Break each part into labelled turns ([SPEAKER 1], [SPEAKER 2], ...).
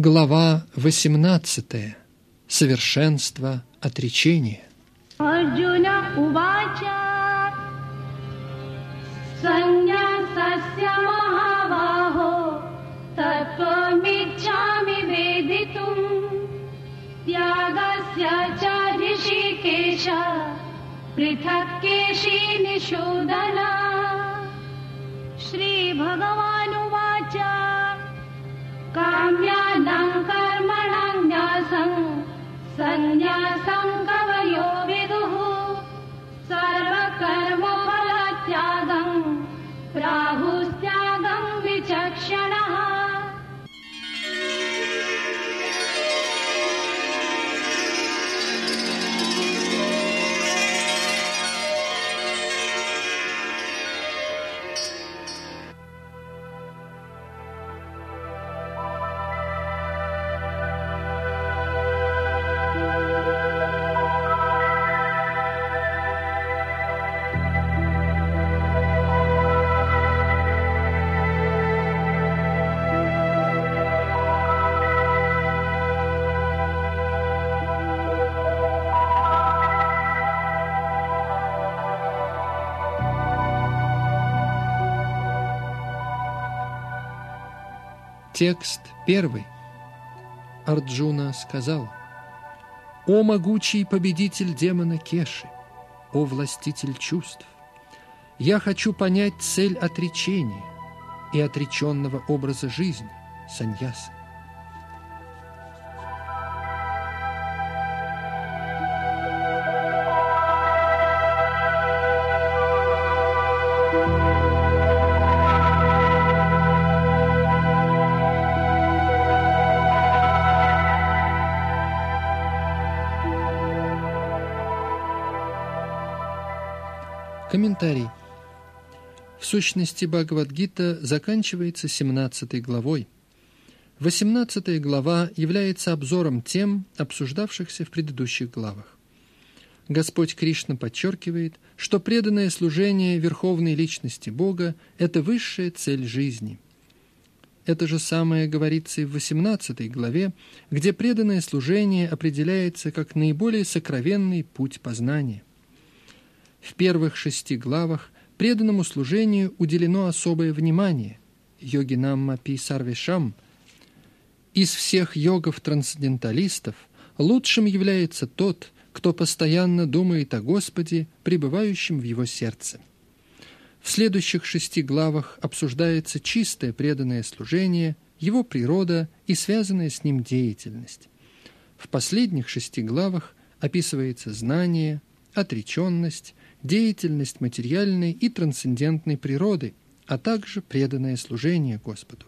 [SPEAKER 1] Глава 18. Совершенство отречения.
[SPEAKER 2] Арджуна Увача. काम्यानां कर्मणा न्यासम् सन्न्यासम् गवयोगे
[SPEAKER 1] Текст первый. Арджуна сказал, «О могучий победитель демона Кеши, о властитель чувств, я хочу понять цель отречения и отреченного образа жизни, саньяса. Сущности, Бхагавадгита заканчивается 17 главой. 18 глава является обзором тем, обсуждавшихся в предыдущих главах. Господь Кришна подчеркивает, что преданное служение Верховной Личности Бога – это высшая цель жизни. Это же самое говорится и в 18 главе, где преданное служение определяется как наиболее сокровенный путь познания. В первых шести главах преданному служению уделено особое внимание – йогинамма пи сарвишам. Из всех йогов-трансценденталистов лучшим является тот, кто постоянно думает о Господе, пребывающем в его сердце. В следующих шести главах обсуждается чистое преданное служение, его природа и связанная с ним деятельность. В последних шести главах описывается знание, отреченность, деятельность материальной и трансцендентной природы, а также преданное служение Господу.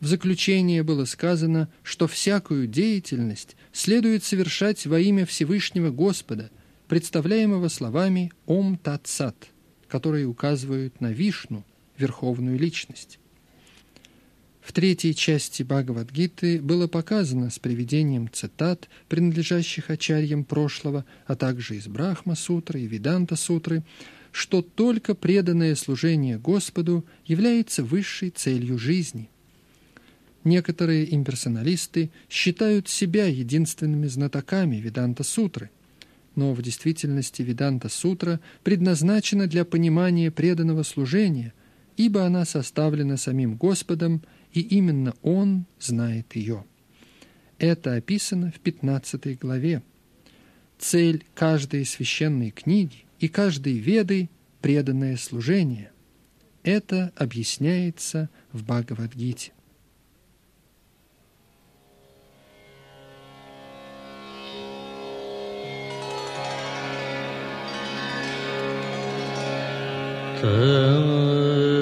[SPEAKER 1] В заключение было сказано, что всякую деятельность следует совершать во имя Всевышнего Господа, представляемого словами «Ом Тат Сат», которые указывают на Вишну, Верховную Личность. В третьей части Бхагавадгиты было показано с приведением цитат, принадлежащих ачарьям прошлого, а также из Брахма-сутры и Виданта-сутры, что только преданное служение Господу является высшей целью жизни. Некоторые имперсоналисты считают себя единственными знатоками Виданта-сутры, но в действительности Виданта-сутра предназначена для понимания преданного служения, ибо она составлена самим Господом и именно он знает ее. Это описано в 15 главе. Цель каждой священной книги и каждой веды – преданное служение. Это объясняется в Бхагавадгите. Как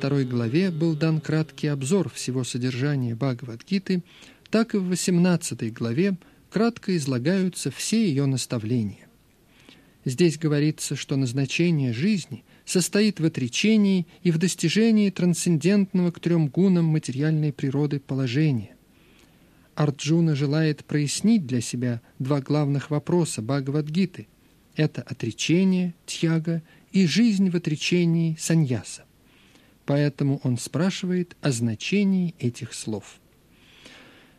[SPEAKER 1] второй главе был дан краткий обзор всего содержания Бхагавадгиты, так и в 18 главе кратко излагаются все ее наставления. Здесь говорится, что назначение жизни состоит в отречении и в достижении трансцендентного к трем гунам материальной природы положения. Арджуна желает прояснить для себя два главных вопроса Бхагавадгиты. Это отречение, тьяга и жизнь в отречении саньяса. Поэтому он спрашивает о значении этих слов.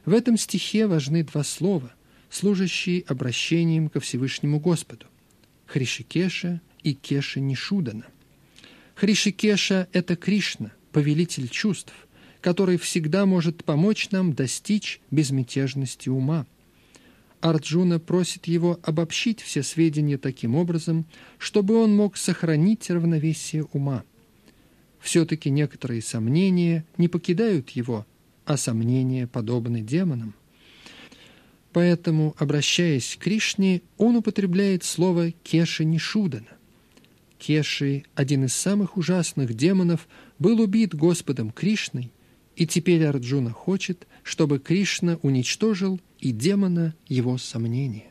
[SPEAKER 1] В этом стихе важны два слова, служащие обращением ко Всевышнему Господу – Хришикеша и Кеша Нишудана. Хришикеша – это Кришна, повелитель чувств, который всегда может помочь нам достичь безмятежности ума. Арджуна просит его обобщить все сведения таким образом, чтобы он мог сохранить равновесие ума. Все-таки некоторые сомнения не покидают его, а сомнения подобны демонам. Поэтому, обращаясь к Кришне, он употребляет слово «кеши Нишудана». Кеши, один из самых ужасных демонов, был убит Господом Кришной, и теперь Арджуна хочет, чтобы Кришна уничтожил и демона его сомнения.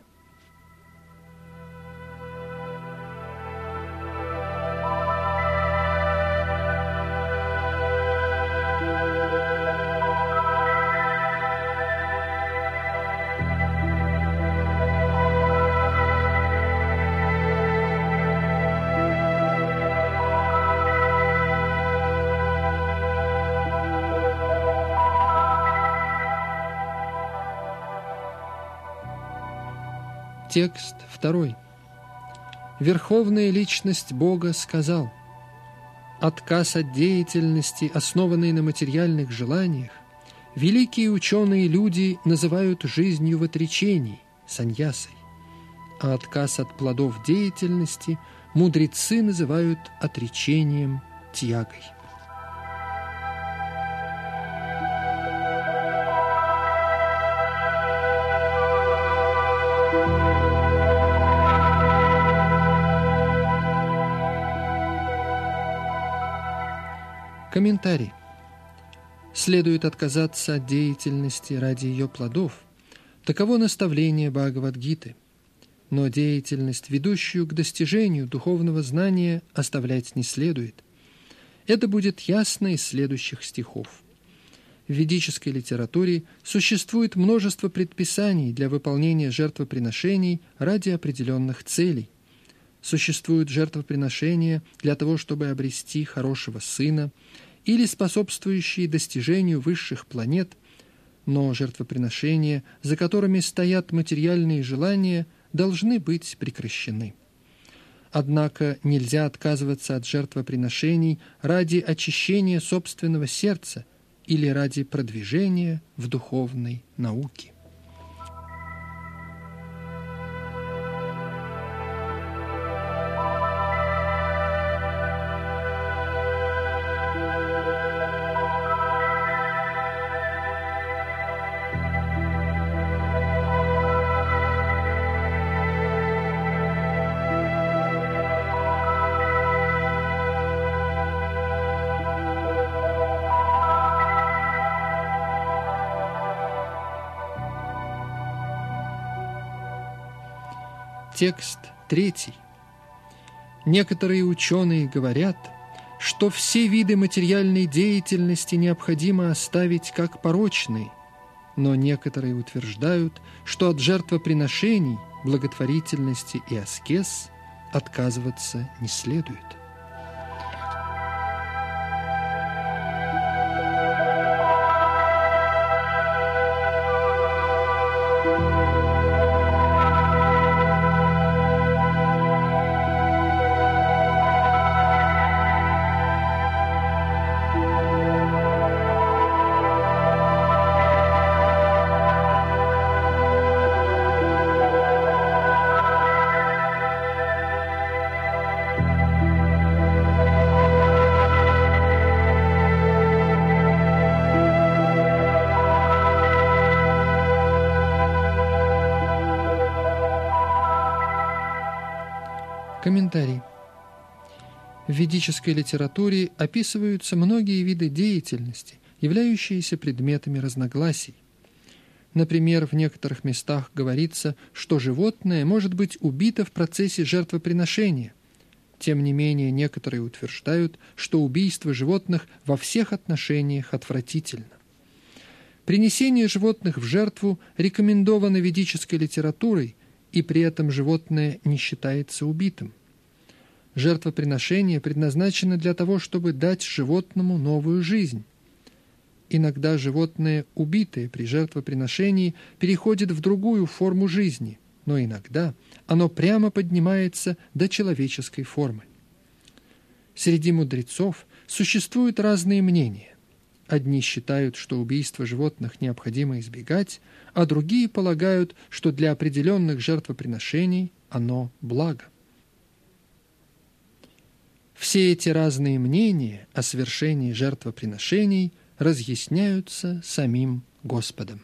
[SPEAKER 1] Текст второй. Верховная личность Бога сказал, «Отказ от деятельности, основанной на материальных желаниях, великие ученые люди называют жизнью в отречении, саньясой, а отказ от плодов деятельности мудрецы называют отречением, тьягой». Комментарий. Следует отказаться от деятельности ради ее плодов. Таково наставление Бхагавадгиты. Но деятельность, ведущую к достижению духовного знания, оставлять не следует. Это будет ясно из следующих стихов. В ведической литературе существует множество предписаний для выполнения жертвоприношений ради определенных целей. Существуют жертвоприношения для того, чтобы обрести хорошего сына – или способствующие достижению высших планет, но жертвоприношения, за которыми стоят материальные желания, должны быть прекращены. Однако нельзя отказываться от жертвоприношений ради очищения собственного сердца или ради продвижения в духовной науке. Текст третий. Некоторые ученые говорят, что все виды материальной деятельности необходимо оставить как порочные, но некоторые утверждают, что от жертвоприношений, благотворительности и аскез отказываться не следует. В ведической литературе описываются многие виды деятельности, являющиеся предметами разногласий. Например, в некоторых местах говорится, что животное может быть убито в процессе жертвоприношения. Тем не менее, некоторые утверждают, что убийство животных во всех отношениях отвратительно. Принесение животных в жертву рекомендовано ведической литературой, и при этом животное не считается убитым. Жертвоприношение предназначено для того, чтобы дать животному новую жизнь. Иногда животное, убитое при жертвоприношении, переходит в другую форму жизни, но иногда оно прямо поднимается до человеческой формы. Среди мудрецов существуют разные мнения. Одни считают, что убийство животных необходимо избегать, а другие полагают, что для определенных жертвоприношений оно благо. Все эти разные мнения о совершении жертвоприношений разъясняются самим Господом.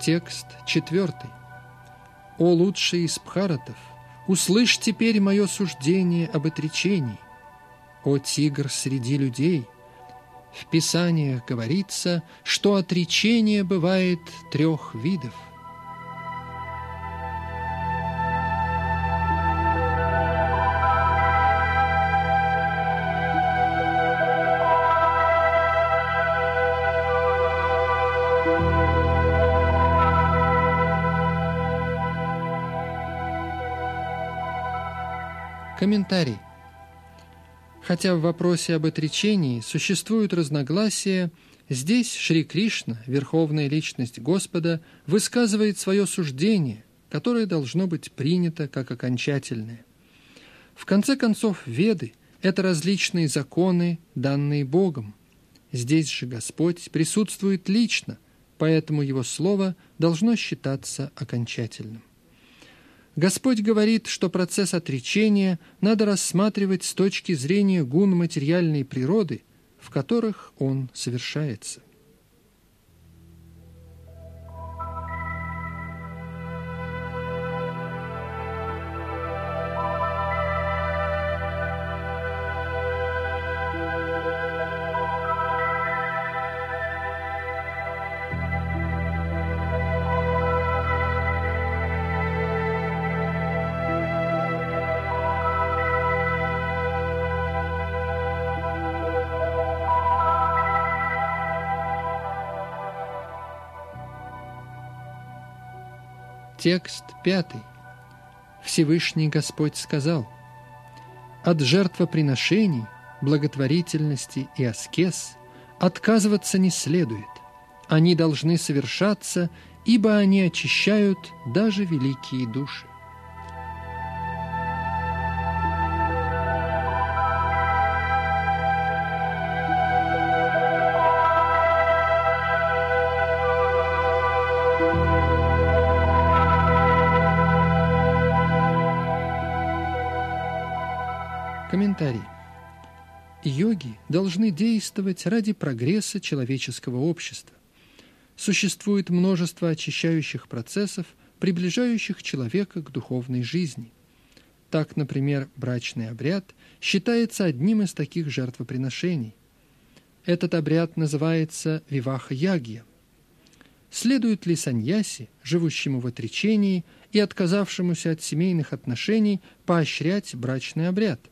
[SPEAKER 1] Текст четвертый. «О лучший из пхаратов, услышь теперь мое суждение об отречении. О тигр среди людей, в Писаниях говорится, что отречение бывает трех видов – Комментарий. Хотя в вопросе об отречении существуют разногласия, здесь Шри Кришна, верховная личность Господа, высказывает свое суждение, которое должно быть принято как окончательное. В конце концов, Веды – это различные законы, данные Богом. Здесь же Господь присутствует лично, поэтому Его Слово должно считаться окончательным. Господь говорит, что процесс отречения надо рассматривать с точки зрения гун материальной природы, в которых он совершается. Текст пятый. Всевышний Господь сказал, «От жертвоприношений, благотворительности и аскез отказываться не следует. Они должны совершаться, ибо они очищают даже великие души. Должны действовать ради прогресса человеческого общества. Существует множество очищающих процессов, приближающих человека к духовной жизни. Так, например, брачный обряд считается одним из таких жертвоприношений. Этот обряд называется виваха-ягья. Следует ли саньяси, живущему в отречении и отказавшемуся от семейных отношений, поощрять брачный обряд –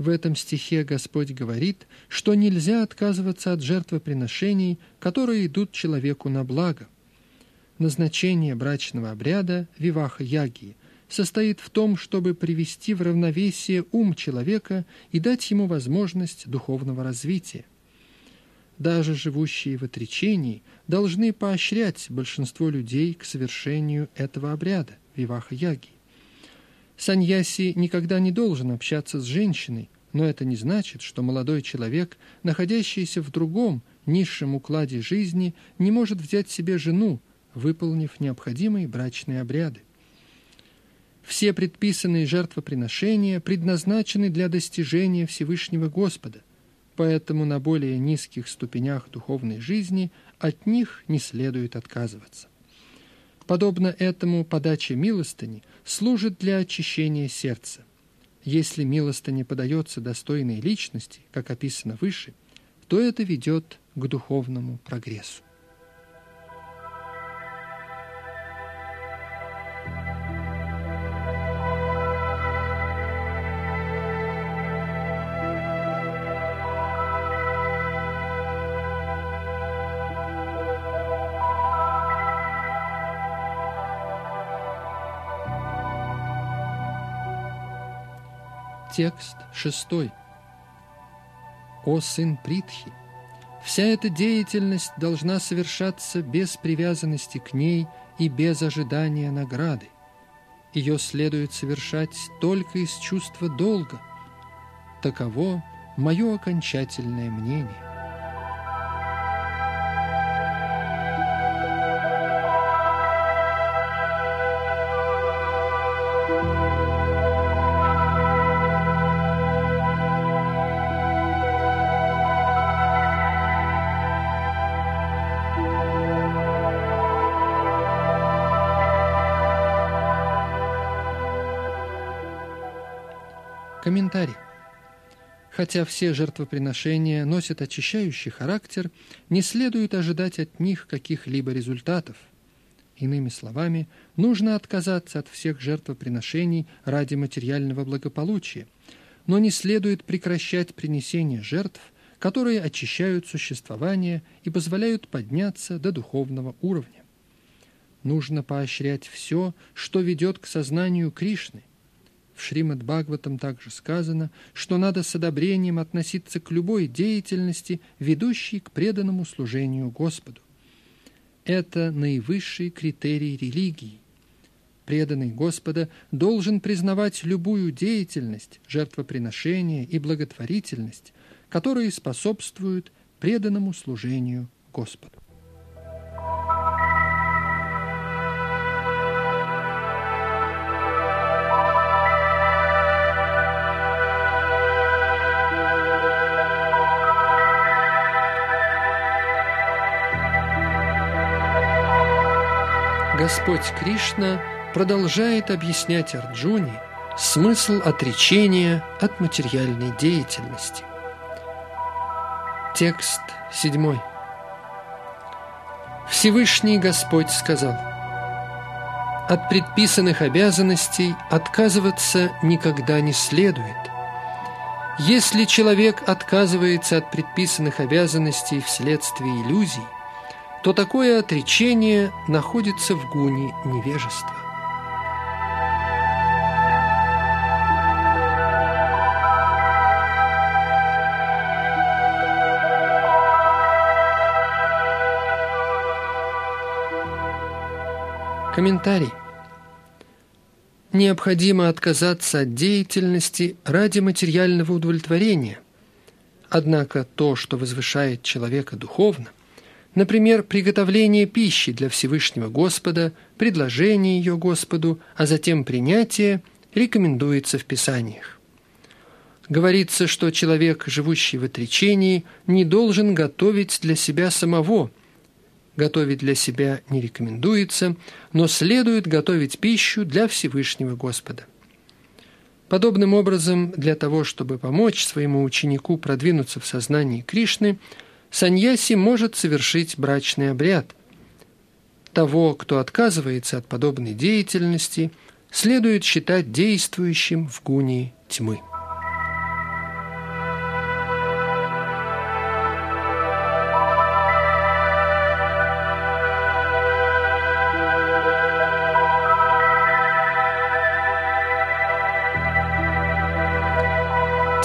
[SPEAKER 1] в этом стихе Господь говорит, что нельзя отказываться от жертвоприношений, которые идут человеку на благо. Назначение брачного обряда Виваха Ягии состоит в том, чтобы привести в равновесие ум человека и дать ему возможность духовного развития. Даже живущие в отречении должны поощрять большинство людей к совершению этого обряда Виваха Ягии. Саньяси никогда не должен общаться с женщиной, но это не значит, что молодой человек, находящийся в другом, низшем укладе жизни, не может взять себе жену, выполнив необходимые брачные обряды. Все предписанные жертвоприношения предназначены для достижения Всевышнего Господа, поэтому на более низких ступенях духовной жизни от них не следует отказываться. Подобно этому подача милостыни служит для очищения сердца. Если милостыня подается достойной личности, как описано выше, то это ведет к духовному прогрессу. Текст шестой. О сын Притхи! Вся эта деятельность должна совершаться без привязанности к ней и без ожидания награды. Ее следует совершать только из чувства долга. Таково мое окончательное мнение. Комментарий. Хотя все жертвоприношения носят очищающий характер, не следует ожидать от них каких-либо результатов. Иными словами, нужно отказаться от всех жертвоприношений ради материального благополучия, но не следует прекращать принесение жертв, которые очищают существование и позволяют подняться до духовного уровня. Нужно поощрять все, что ведет к сознанию Кришны, в Шримад Бхагаватам также сказано, что надо с одобрением относиться к любой деятельности, ведущей к преданному служению Господу. Это наивысший критерий религии. Преданный Господа должен признавать любую деятельность, жертвоприношение и благотворительность, которые способствуют преданному служению Господу. Господь Кришна продолжает объяснять Арджуне смысл отречения от материальной деятельности. Текст седьмой. Всевышний Господь сказал, «От предписанных обязанностей отказываться никогда не следует. Если человек отказывается от предписанных обязанностей вследствие иллюзий, то такое отречение находится в гуне невежества. Комментарий. Необходимо отказаться от деятельности ради материального удовлетворения. Однако то, что возвышает человека духовно, Например, приготовление пищи для Всевышнего Господа, предложение ее Господу, а затем принятие рекомендуется в Писаниях. Говорится, что человек, живущий в отречении, не должен готовить для себя самого. Готовить для себя не рекомендуется, но следует готовить пищу для Всевышнего Господа. Подобным образом, для того, чтобы помочь своему ученику продвинуться в сознании Кришны – саньяси может совершить брачный обряд. Того, кто отказывается от подобной деятельности, следует считать действующим в гуне тьмы.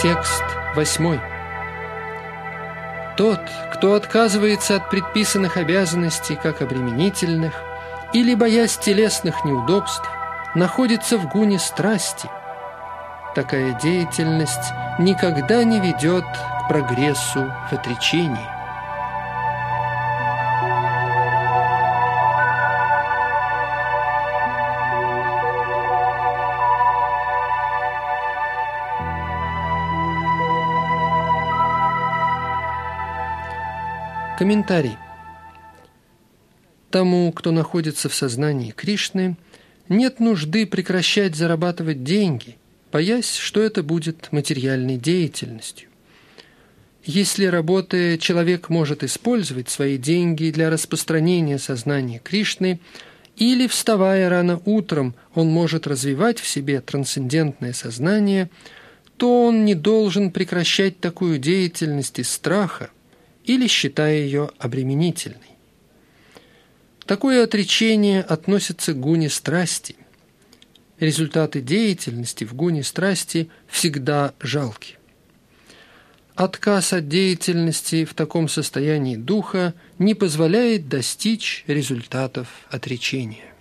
[SPEAKER 1] Текст восьмой. Тот, кто отказывается от предписанных обязанностей как обременительных или, боясь телесных неудобств, находится в гуне страсти. Такая деятельность никогда не ведет к прогрессу в отречении. Комментарий. Тому, кто находится в сознании Кришны, нет нужды прекращать зарабатывать деньги, боясь, что это будет материальной деятельностью. Если работая, человек может использовать свои деньги для распространения сознания Кришны, или, вставая рано утром, он может развивать в себе трансцендентное сознание, то он не должен прекращать такую деятельность из страха или считая ее обременительной. Такое отречение относится к гуне страсти. Результаты деятельности в гуне страсти всегда жалки. Отказ от деятельности в таком состоянии духа не позволяет достичь результатов отречения.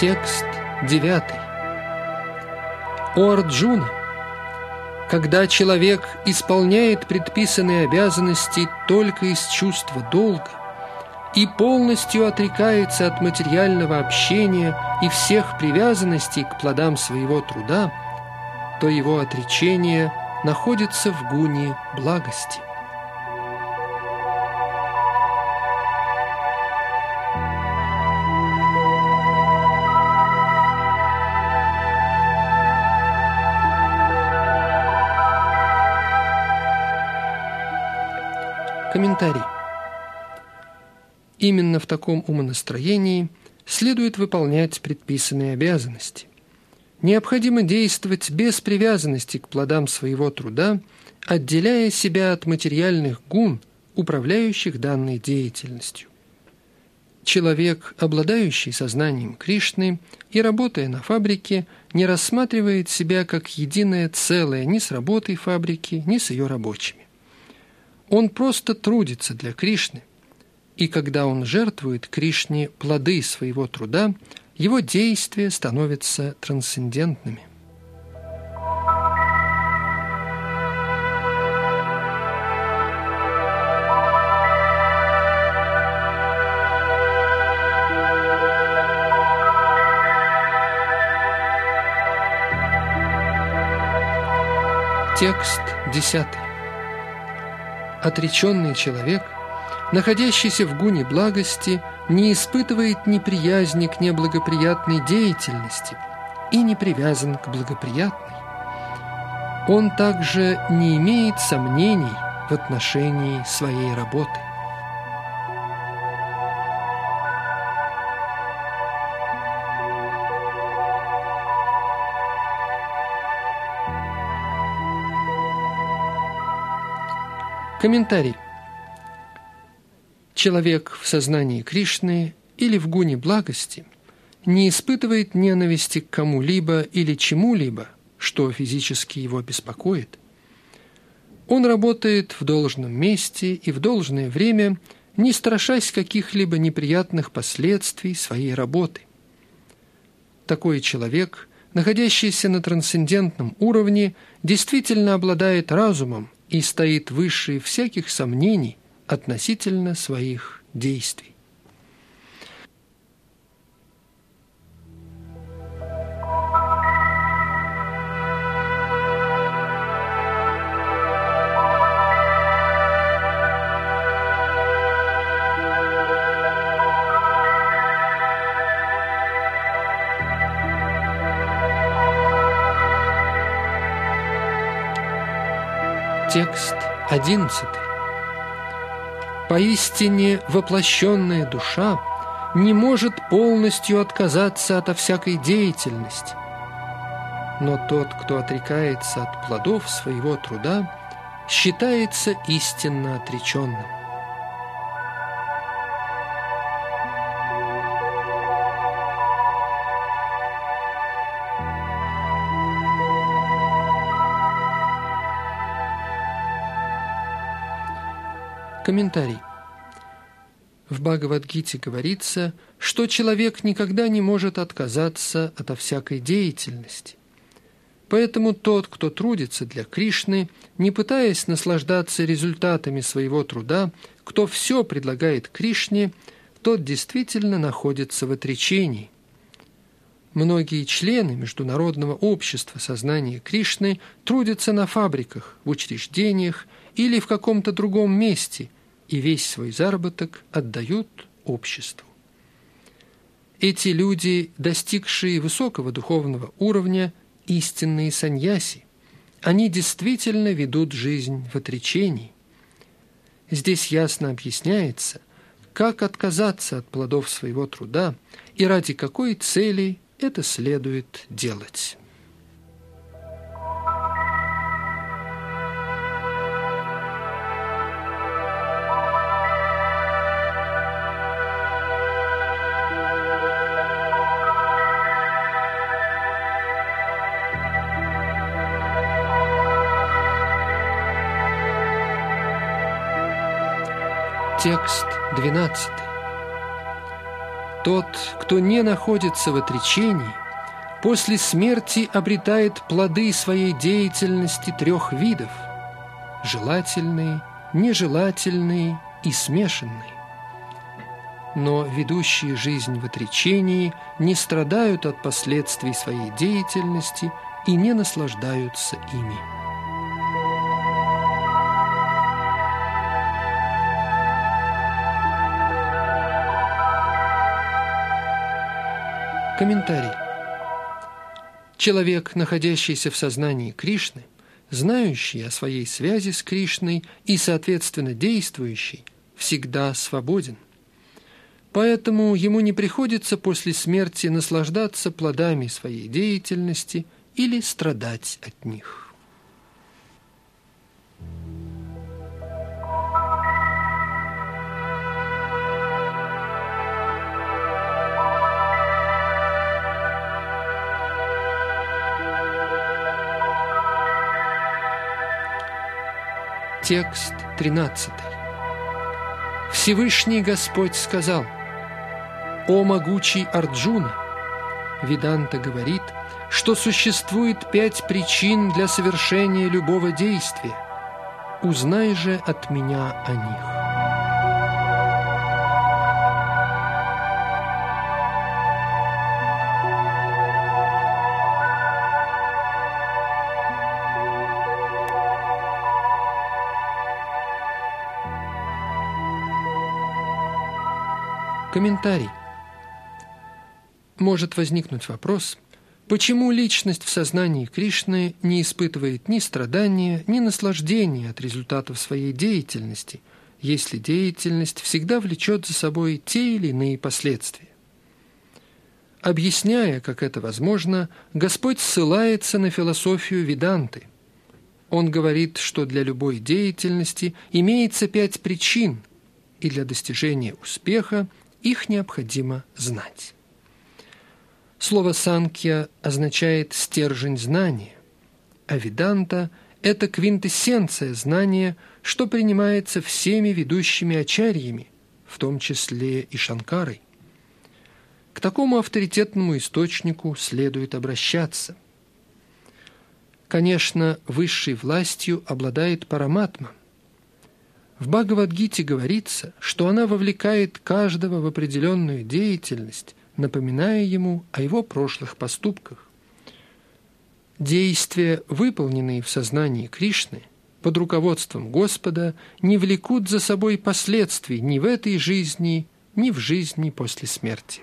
[SPEAKER 1] Текст девятый. О Арджуна! Когда человек исполняет предписанные обязанности только из чувства долга и полностью отрекается от материального общения и всех привязанностей к плодам своего труда, то его отречение находится в гуне благости. Комментарий. Именно в таком умонастроении следует выполнять предписанные обязанности. Необходимо действовать без привязанности к плодам своего труда, отделяя себя от материальных гун, управляющих данной деятельностью. Человек, обладающий сознанием Кришны и работая на фабрике, не рассматривает себя как единое целое ни с работой фабрики, ни с ее рабочими. Он просто трудится для Кришны, и когда он жертвует Кришне плоды своего труда, его действия становятся трансцендентными. Текст десятый отреченный человек, находящийся в гуне благости, не испытывает неприязни к неблагоприятной деятельности и не привязан к благоприятной. Он также не имеет сомнений в отношении своей работы. Комментарий. Человек в сознании Кришны или в гуне благости не испытывает ненависти к кому-либо или чему-либо, что физически его беспокоит. Он работает в должном месте и в должное время, не страшась каких-либо неприятных последствий своей работы. Такой человек, находящийся на трансцендентном уровне, действительно обладает разумом и стоит выше всяких сомнений относительно своих действий. Текст 11. Поистине воплощенная душа не может полностью отказаться от всякой деятельности. Но тот, кто отрекается от плодов своего труда, считается истинно отреченным. Комментарий. В Бхагавадгите говорится, что человек никогда не может отказаться от всякой деятельности. Поэтому тот, кто трудится для Кришны, не пытаясь наслаждаться результатами своего труда, кто все предлагает Кришне, тот действительно находится в отречении. Многие члены Международного общества сознания Кришны трудятся на фабриках, в учреждениях или в каком-то другом месте и весь свой заработок отдают обществу. Эти люди, достигшие высокого духовного уровня, истинные саньяси. Они действительно ведут жизнь в отречении. Здесь ясно объясняется, как отказаться от плодов своего труда и ради какой цели это следует делать. Текст 12. Тот, кто не находится в отречении, после смерти обретает плоды своей деятельности трех видов – желательные, нежелательные и смешанные. Но ведущие жизнь в отречении не страдают от последствий своей деятельности и не наслаждаются ими. Комментарий. Человек, находящийся в сознании Кришны, знающий о своей связи с Кришной и, соответственно, действующий, всегда свободен. Поэтому ему не приходится после смерти наслаждаться плодами своей деятельности или страдать от них. Текст 13. Всевышний Господь сказал, «О могучий Арджуна!» Виданта говорит, что существует пять причин для совершения любого действия. Узнай же от меня о них. Комментарий. Может возникнуть вопрос, почему личность в сознании Кришны не испытывает ни страдания, ни наслаждения от результатов своей деятельности, если деятельность всегда влечет за собой те или иные последствия. Объясняя, как это возможно, Господь ссылается на философию Веданты. Он говорит, что для любой деятельности имеется пять причин, и для достижения успеха их необходимо знать. Слово «санкья» означает «стержень знания», а «виданта» – это квинтэссенция знания, что принимается всеми ведущими ачарьями, в том числе и Шанкарой. К такому авторитетному источнику следует обращаться. Конечно, высшей властью обладает Параматма, в Бхагавадгите говорится, что она вовлекает каждого в определенную деятельность, напоминая ему о его прошлых поступках. Действия, выполненные в сознании Кришны, под руководством Господа, не влекут за собой последствий ни в этой жизни, ни в жизни после смерти.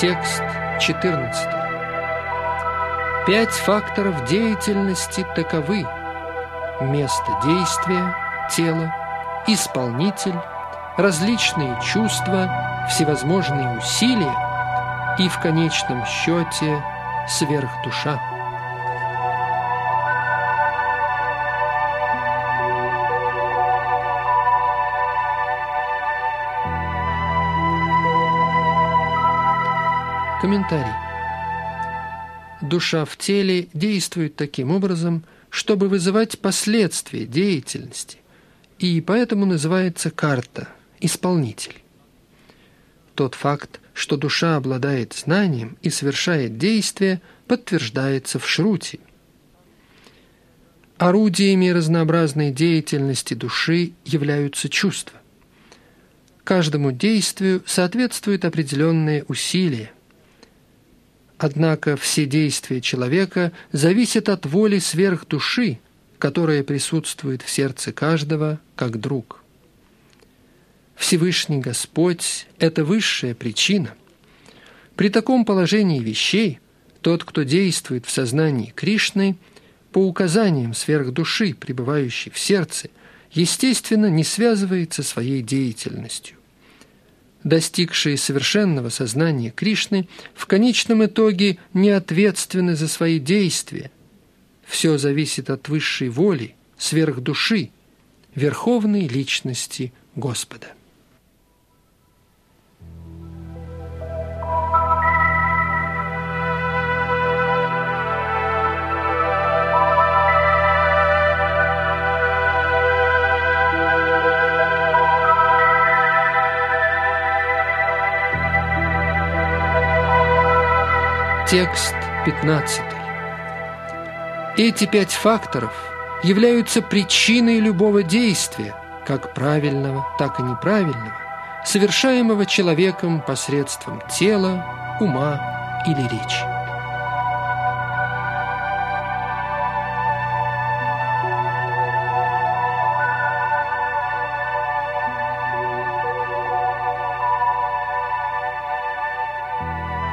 [SPEAKER 1] Текст 14. Пять факторов деятельности таковы – место действия, тело, исполнитель, различные чувства, всевозможные усилия и в конечном счете сверхдуша. Комментарий. Душа в теле действует таким образом – чтобы вызывать последствия деятельности, и поэтому называется карта – исполнитель. Тот факт, что душа обладает знанием и совершает действия, подтверждается в Шрути. Орудиями разнообразной деятельности души являются чувства. Каждому действию соответствуют определенные усилия. Однако все действия человека зависят от воли сверхдуши, которая присутствует в сердце каждого как друг. Всевышний Господь – это высшая причина. При таком положении вещей тот, кто действует в сознании Кришны, по указаниям сверхдуши, пребывающей в сердце, естественно, не связывается своей деятельностью. Достигшие совершенного сознания Кришны в конечном итоге не ответственны за свои действия. Все зависит от высшей воли, сверхдуши, верховной личности Господа. Текст 15. Эти пять факторов являются причиной любого действия, как правильного, так и неправильного, совершаемого человеком посредством тела, ума или речи.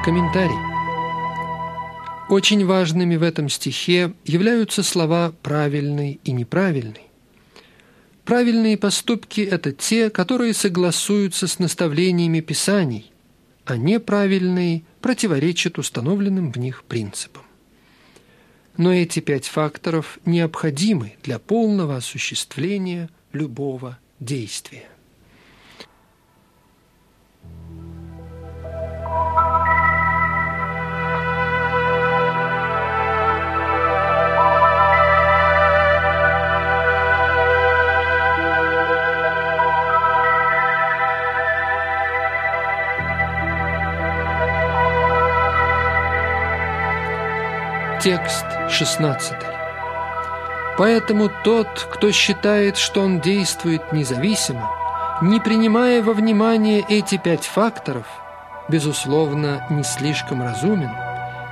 [SPEAKER 1] Комментарий. Очень важными в этом стихе являются слова «правильный» и «неправильный». Правильные поступки – это те, которые согласуются с наставлениями Писаний, а неправильные противоречат установленным в них принципам. Но эти пять факторов необходимы для полного осуществления любого действия. Текст 16. Поэтому тот, кто считает, что он действует независимо, не принимая во внимание эти пять факторов, безусловно, не слишком разумен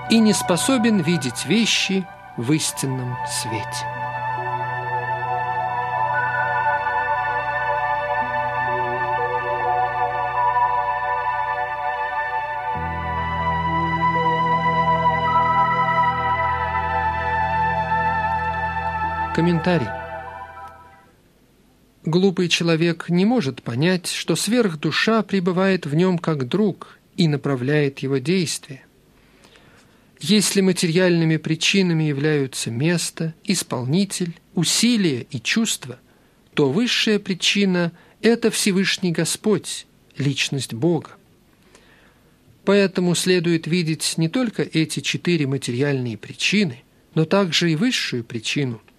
[SPEAKER 1] и не способен видеть вещи в истинном свете. Комментарий. Глупый человек не может понять, что сверхдуша пребывает в нем как друг и направляет его действия. Если материальными причинами являются место, исполнитель, усилия и чувства, то высшая причина – это Всевышний Господь, личность Бога. Поэтому следует видеть не только эти четыре материальные причины, но также и высшую причину –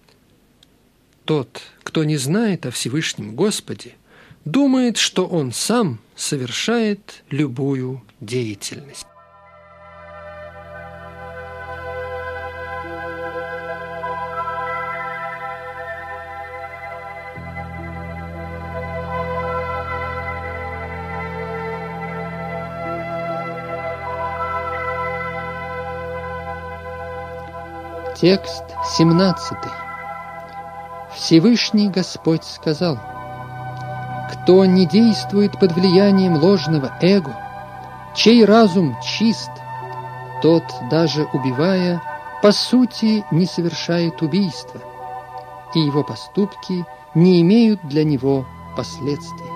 [SPEAKER 1] тот, кто не знает о Всевышнем Господе, думает, что он сам совершает любую деятельность. Текст 17. Всевышний Господь сказал, «Кто не действует под влиянием ложного эго, чей разум чист, тот, даже убивая, по сути не совершает убийства, и его поступки не имеют для него последствий.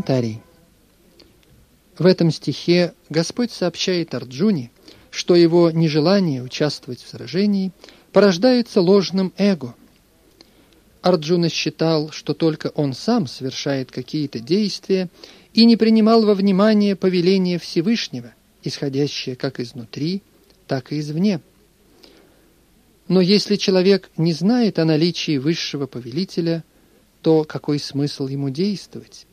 [SPEAKER 1] Комментарий. В этом стихе Господь сообщает Арджуне, что его нежелание участвовать в сражении порождается ложным эго. Арджуна считал, что только он сам совершает какие-то действия и не принимал во внимание повеление Всевышнего, исходящее как изнутри, так и извне. Но если человек не знает о наличии высшего повелителя, то какой смысл ему действовать?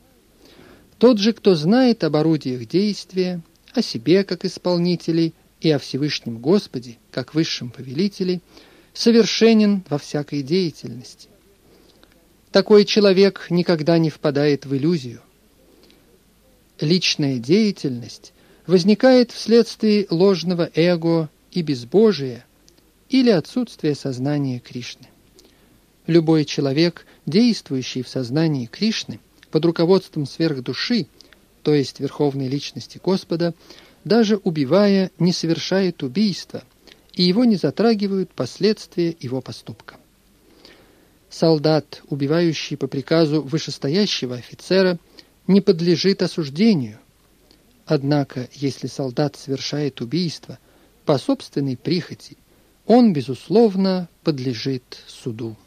[SPEAKER 1] Тот же, кто знает об орудиях действия, о себе как исполнителей и о Всевышнем Господе как высшем повелителе, совершенен во всякой деятельности. Такой человек никогда не впадает в иллюзию. Личная деятельность возникает вследствие ложного эго и безбожия или отсутствия сознания Кришны. Любой человек, действующий в сознании Кришны, под руководством сверхдуши, то есть Верховной Личности Господа, даже убивая, не совершает убийства, и его не затрагивают последствия его поступка. Солдат, убивающий по приказу вышестоящего офицера, не подлежит осуждению. Однако, если солдат совершает убийство по собственной прихоти, он, безусловно, подлежит суду.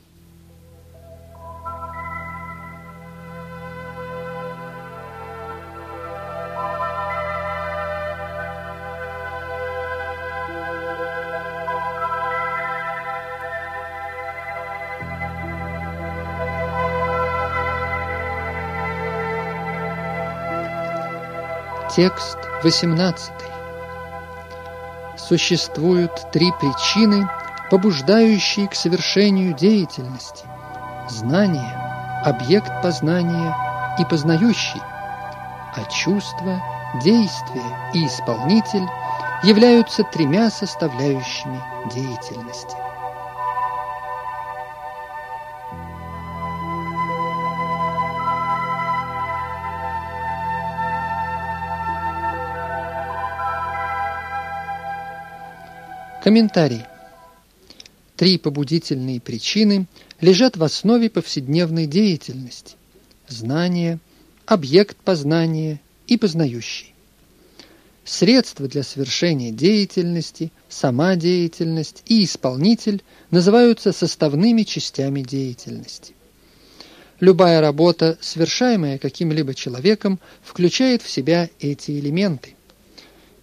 [SPEAKER 1] Текст 18. Существуют три причины, побуждающие к совершению деятельности. Знание, объект познания и познающий, а чувство, действие и исполнитель являются тремя составляющими деятельности. Комментарий. Три побудительные причины лежат в основе повседневной деятельности – знание, объект познания и познающий. Средства для совершения деятельности, сама деятельность и исполнитель называются составными частями деятельности. Любая работа, совершаемая каким-либо человеком, включает в себя эти элементы.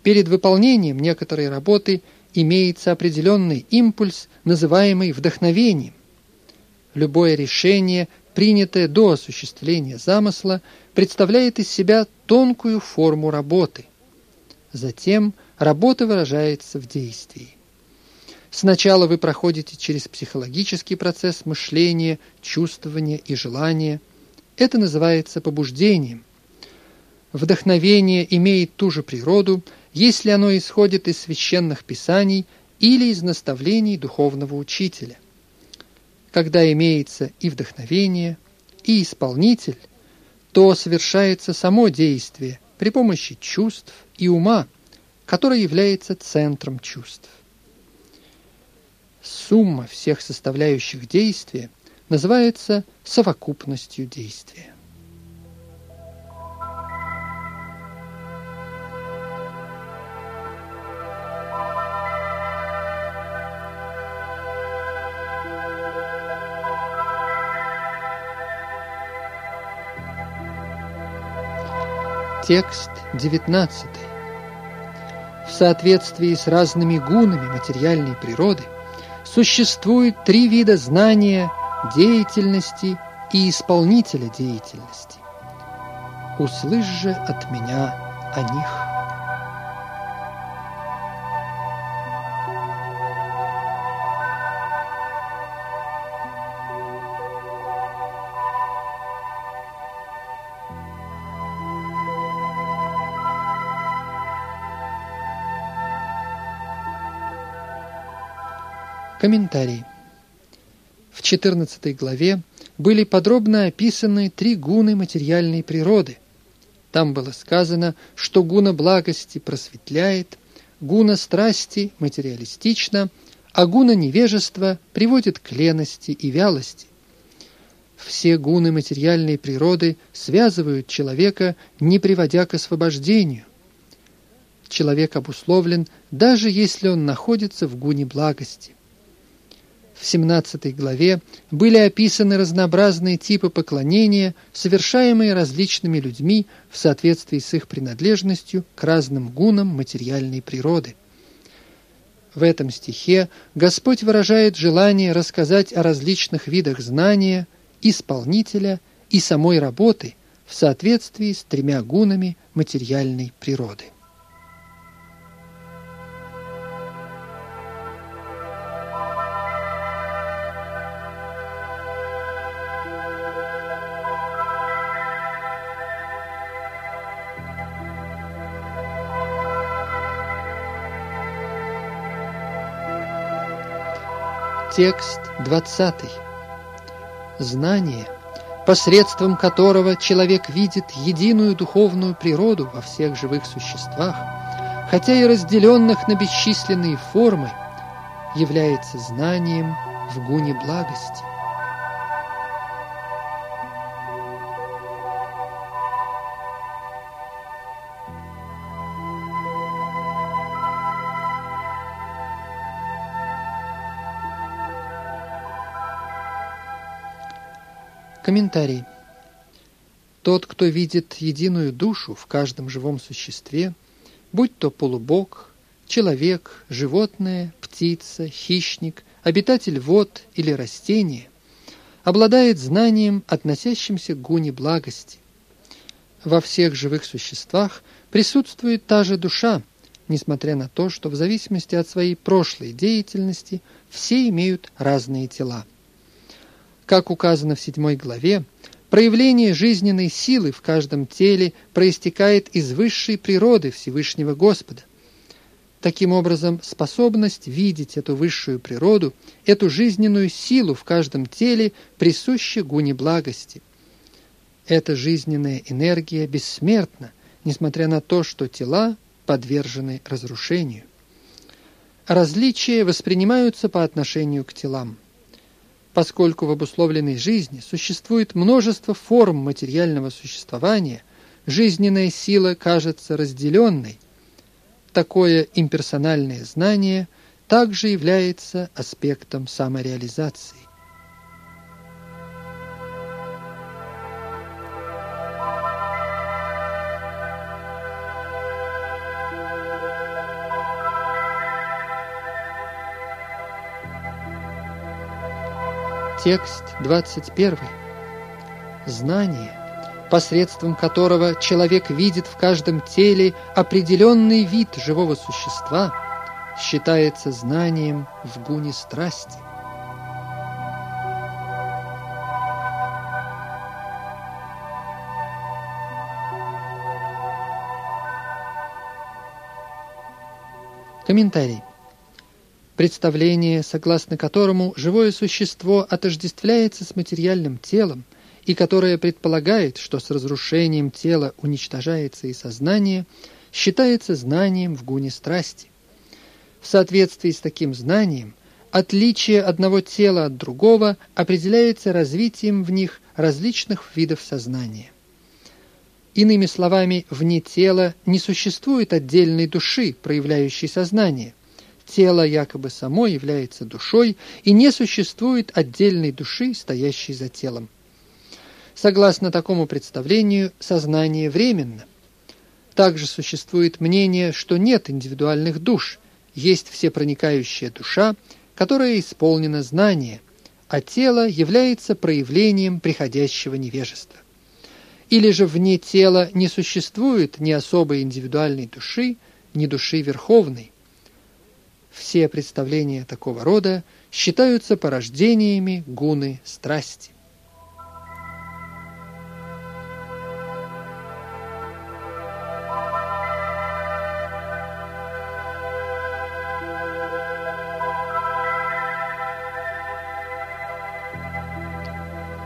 [SPEAKER 1] Перед выполнением некоторой работы – имеется определенный импульс, называемый вдохновением. Любое решение, принятое до осуществления замысла, представляет из себя тонкую форму работы. Затем работа выражается в действии. Сначала вы проходите через психологический процесс мышления, чувствования и желания. Это называется побуждением. Вдохновение имеет ту же природу, если оно исходит из священных писаний или из наставлений духовного учителя. Когда имеется и вдохновение, и исполнитель, то совершается само действие при помощи чувств и ума, который является центром чувств. Сумма всех составляющих действия называется совокупностью действия. Текст 19. В соответствии с разными гунами материальной природы существует три вида знания, деятельности и исполнителя деятельности. Услышь же от меня о них. Комментарий. В 14 главе были подробно описаны три гуны материальной природы. Там было сказано, что гуна благости просветляет, гуна страсти материалистична, а гуна невежества приводит к лености и вялости. Все гуны материальной природы связывают человека, не приводя к освобождению. Человек обусловлен, даже если он находится в гуне благости в 17 главе были описаны разнообразные типы поклонения, совершаемые различными людьми в соответствии с их принадлежностью к разным гунам материальной природы. В этом стихе Господь выражает желание рассказать о различных видах знания, исполнителя и самой работы, в соответствии с тремя гунами материальной природы. Текст 20. Знание, посредством которого человек видит единую духовную природу во всех живых существах, хотя и разделенных на бесчисленные формы, является знанием в гуне благости. Комментарий. Тот, кто видит единую душу в каждом живом существе, будь то полубог, человек, животное, птица, хищник, обитатель вод или растение, обладает знанием, относящимся к гуне благости. Во всех живых существах присутствует та же душа, несмотря на то, что в зависимости от своей прошлой деятельности все имеют разные тела. Как указано в седьмой главе, проявление жизненной силы в каждом теле проистекает из высшей природы Всевышнего Господа. Таким образом, способность видеть эту высшую природу, эту жизненную силу в каждом теле присуща гуне благости. Эта жизненная энергия бессмертна, несмотря на то, что тела подвержены разрушению. Различия воспринимаются по отношению к телам – Поскольку в обусловленной жизни существует множество форм материального существования, жизненная сила кажется разделенной. Такое имперсональное знание также является аспектом самореализации. Текст 21. Знание, посредством которого человек видит в каждом теле определенный вид живого существа, считается знанием в гуне страсти. Комментарий представление, согласно которому живое существо отождествляется с материальным телом и которое предполагает, что с разрушением тела уничтожается и сознание, считается знанием в гуне страсти. В соответствии с таким знанием, отличие одного тела от другого определяется развитием в них различных видов сознания. Иными словами, вне тела не существует отдельной души, проявляющей сознание, тело якобы само является душой, и не существует отдельной души, стоящей за телом. Согласно такому представлению, сознание временно. Также существует мнение, что нет индивидуальных душ, есть всепроникающая душа, которая исполнена знания, а тело является проявлением приходящего невежества. Или же вне тела не существует ни особой индивидуальной души, ни души верховной. Все представления такого рода считаются порождениями гуны страсти.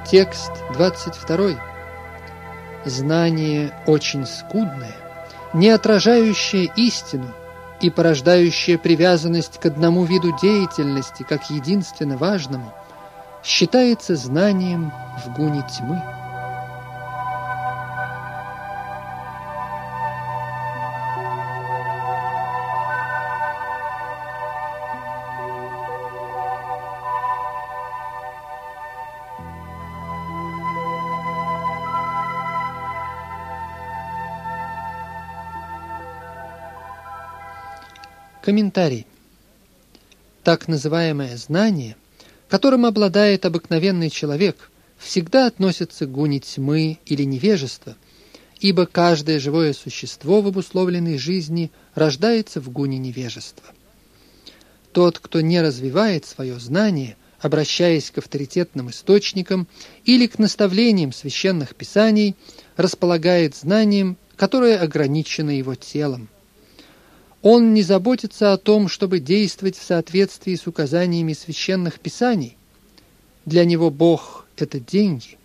[SPEAKER 1] Текст 22. Знание очень скудное, не отражающее истину, и порождающая привязанность к одному виду деятельности как единственно важному, считается знанием в гуне тьмы. Комментарий. Так называемое знание, которым обладает обыкновенный человек, всегда относятся к гуне тьмы или невежества, ибо каждое живое существо в обусловленной жизни рождается в гуне невежества. Тот, кто не развивает свое знание, обращаясь к авторитетным источникам или к наставлениям священных писаний, располагает знанием, которое ограничено его телом. Он не заботится о том, чтобы действовать в соответствии с указаниями священных писаний. Для него Бог – это деньги,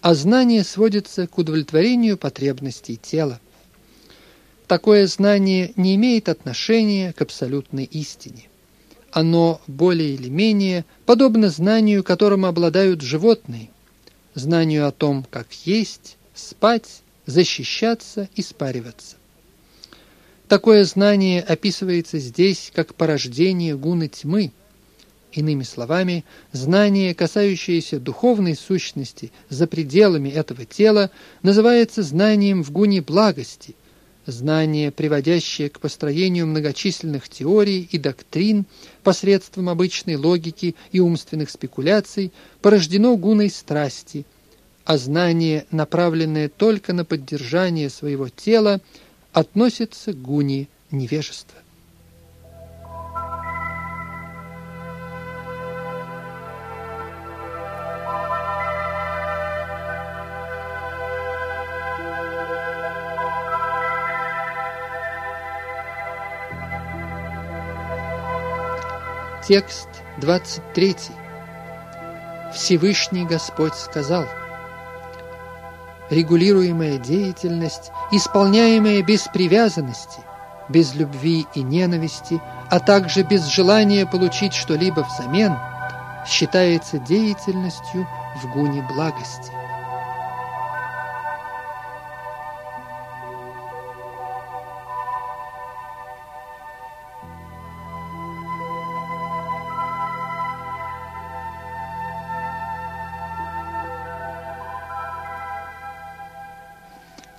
[SPEAKER 1] а знание сводится к удовлетворению потребностей тела. Такое знание не имеет отношения к абсолютной истине. Оно более или менее подобно знанию, которым обладают животные, знанию о том, как есть, спать, защищаться и спариваться. Такое знание описывается здесь как порождение гуны тьмы. Иными словами, знание, касающееся духовной сущности за пределами этого тела, называется знанием в гуне благости, знание, приводящее к построению многочисленных теорий и доктрин посредством обычной логики и умственных спекуляций, порождено гуной страсти, а знание, направленное только на поддержание своего тела, относится к гуне невежества. Текст 23. Всевышний Господь сказал – регулируемая деятельность, исполняемая без привязанности, без любви и ненависти, а также без желания получить что-либо взамен, считается деятельностью в гуне благости.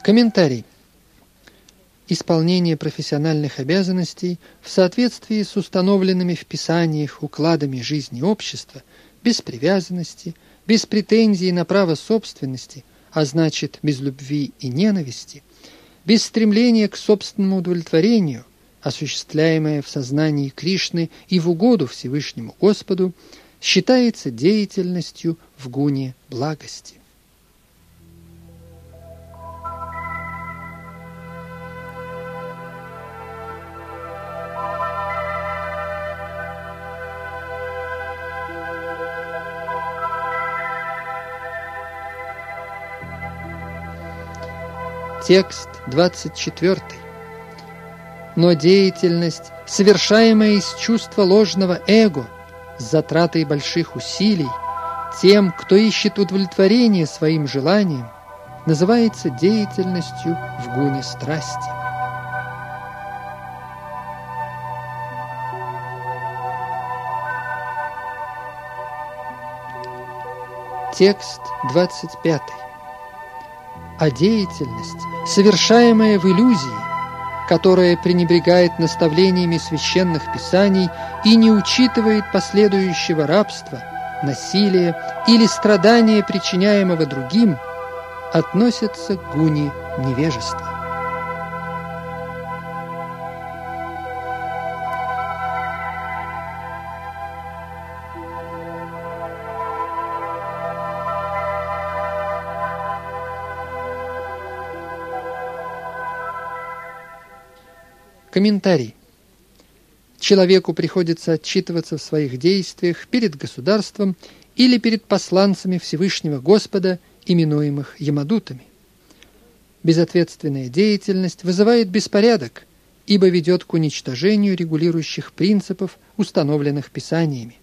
[SPEAKER 1] Комментарий. Исполнение профессиональных обязанностей в соответствии с установленными в Писаниях укладами жизни общества, без привязанности, без претензий на право собственности, а значит без любви и ненависти, без стремления к собственному удовлетворению, осуществляемое в сознании Кришны и в угоду Всевышнему Господу, считается деятельностью в гуне благости. Текст 24. Но деятельность, совершаемая из чувства ложного эго, с затратой больших усилий, тем, кто ищет удовлетворение своим желаниям, называется деятельностью в гуне страсти. Текст 25 а деятельность, совершаемая в иллюзии, которая пренебрегает наставлениями священных писаний и не учитывает последующего рабства, насилия или страдания, причиняемого другим, относится к гуне невежества. Комментарий. Человеку приходится отчитываться в своих действиях перед государством или перед посланцами Всевышнего Господа, именуемых Ямадутами. Безответственная деятельность вызывает беспорядок, ибо ведет к уничтожению регулирующих принципов, установленных Писаниями.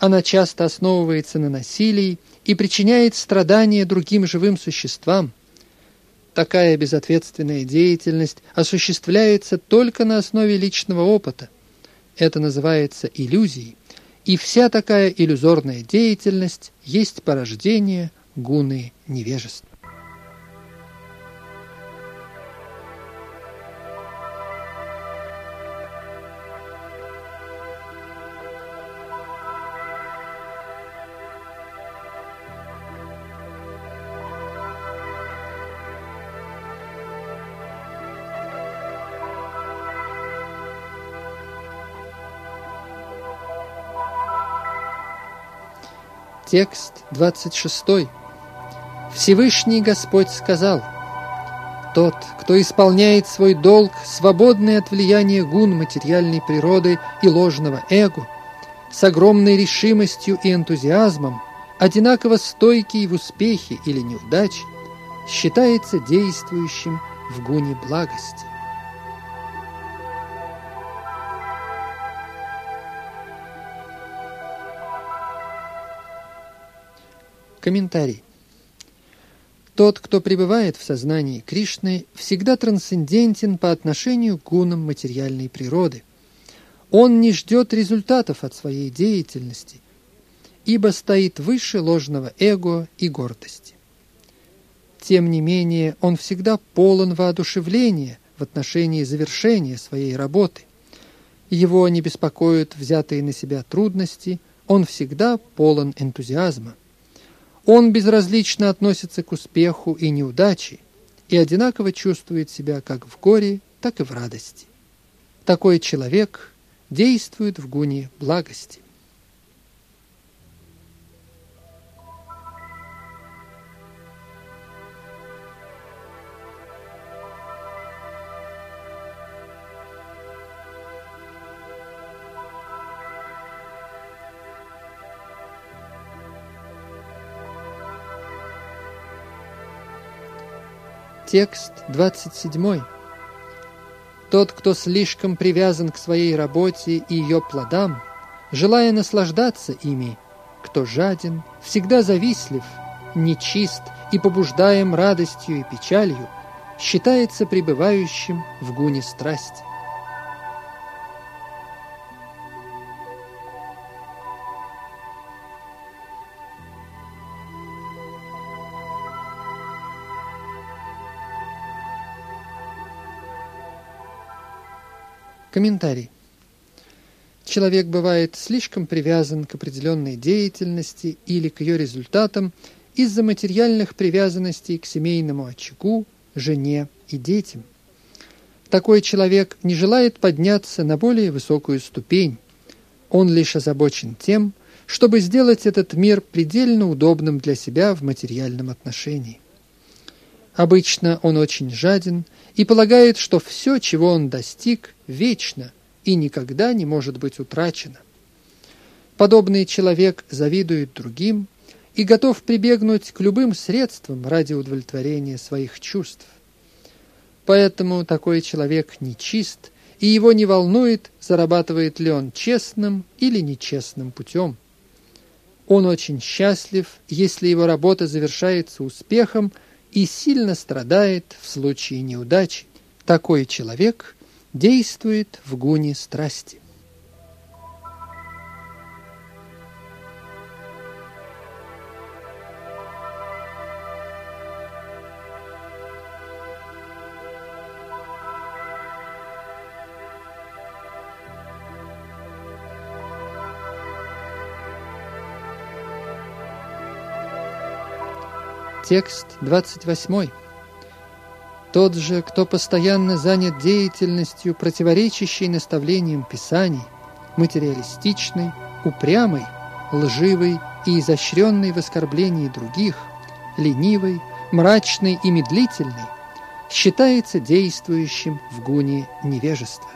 [SPEAKER 1] Она часто основывается на насилии и причиняет страдания другим живым существам, Такая безответственная деятельность осуществляется только на основе личного опыта. Это называется иллюзией. И вся такая иллюзорная деятельность есть порождение гуны невежества. Текст 26. Всевышний Господь сказал, «Тот, кто исполняет свой долг, свободный от влияния гун материальной природы и ложного эго, с огромной решимостью и энтузиазмом, одинаково стойкий в успехе или неудаче, считается действующим в гуне благости. Комментарий. Тот, кто пребывает в сознании Кришны, всегда трансцендентен по отношению к гунам материальной природы. Он не ждет результатов от своей деятельности, ибо стоит выше ложного эго и гордости. Тем не менее, он всегда полон воодушевления в отношении завершения своей работы. Его не беспокоят взятые на себя трудности, он всегда полон энтузиазма. Он безразлично относится к успеху и неудаче и одинаково чувствует себя как в горе, так и в радости. Такой человек действует в гуне благости. Текст 27. Тот, кто слишком привязан к своей работе и ее плодам, желая наслаждаться ими, кто жаден, всегда завистлив, нечист и побуждаем радостью и печалью, считается пребывающим в гуне страсти. Комментарий. Человек бывает слишком привязан к определенной деятельности или к ее результатам из-за материальных привязанностей к семейному очагу, жене и детям. Такой человек не желает подняться на более высокую ступень. Он лишь озабочен тем, чтобы сделать этот мир предельно удобным для себя в материальном отношении. Обычно он очень жаден и полагает, что все, чего он достиг, вечно и никогда не может быть утрачено. Подобный человек завидует другим и готов прибегнуть к любым средствам ради удовлетворения своих чувств. Поэтому такой человек нечист, и его не волнует, зарабатывает ли он честным или нечестным путем. Он очень счастлив, если его работа завершается успехом – и сильно страдает в случае неудачи. Такой человек действует в гуне страсти. Текст 28. Тот же, кто постоянно занят деятельностью, противоречащей наставлениям Писаний, материалистичный, упрямый, лживый и изощренный в оскорблении других, ленивый, мрачный и медлительный, считается действующим в гуне невежества.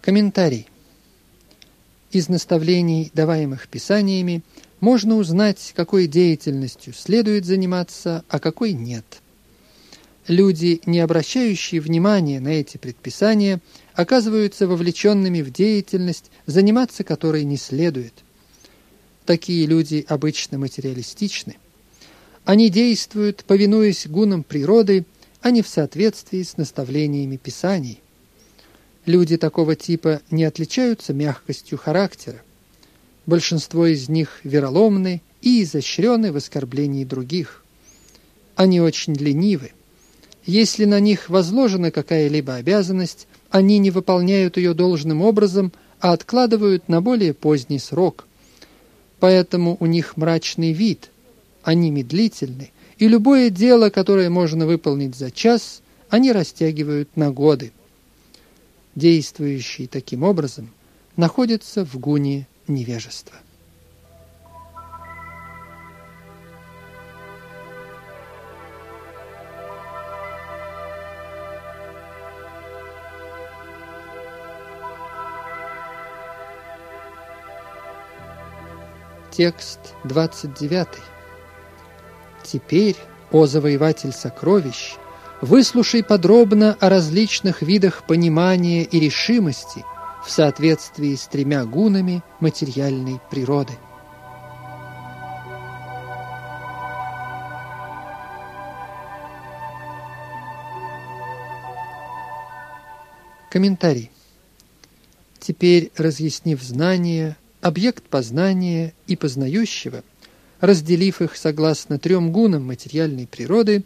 [SPEAKER 1] Комментарий. Из наставлений, даваемых Писаниями, можно узнать, какой деятельностью следует заниматься, а какой нет. Люди, не обращающие внимания на эти предписания, оказываются вовлеченными в деятельность, заниматься которой не следует. Такие люди обычно материалистичны. Они действуют, повинуясь гунам природы, а не в соответствии с наставлениями Писаний – Люди такого типа не отличаются мягкостью характера. Большинство из них вероломны и изощрены в оскорблении других. Они очень ленивы. Если на них возложена какая-либо обязанность, они не выполняют ее должным образом, а откладывают на более поздний срок. Поэтому у них мрачный вид, они медлительны, и любое дело, которое можно выполнить за час, они растягивают на годы. Действующий таким образом находится в гуне невежества. Текст 29. Теперь, о завоеватель сокровищ, выслушай подробно о различных видах понимания и решимости в соответствии с тремя гунами материальной природы. Комментарий. Теперь, разъяснив знание, объект познания и познающего, разделив их согласно трем гунам материальной природы,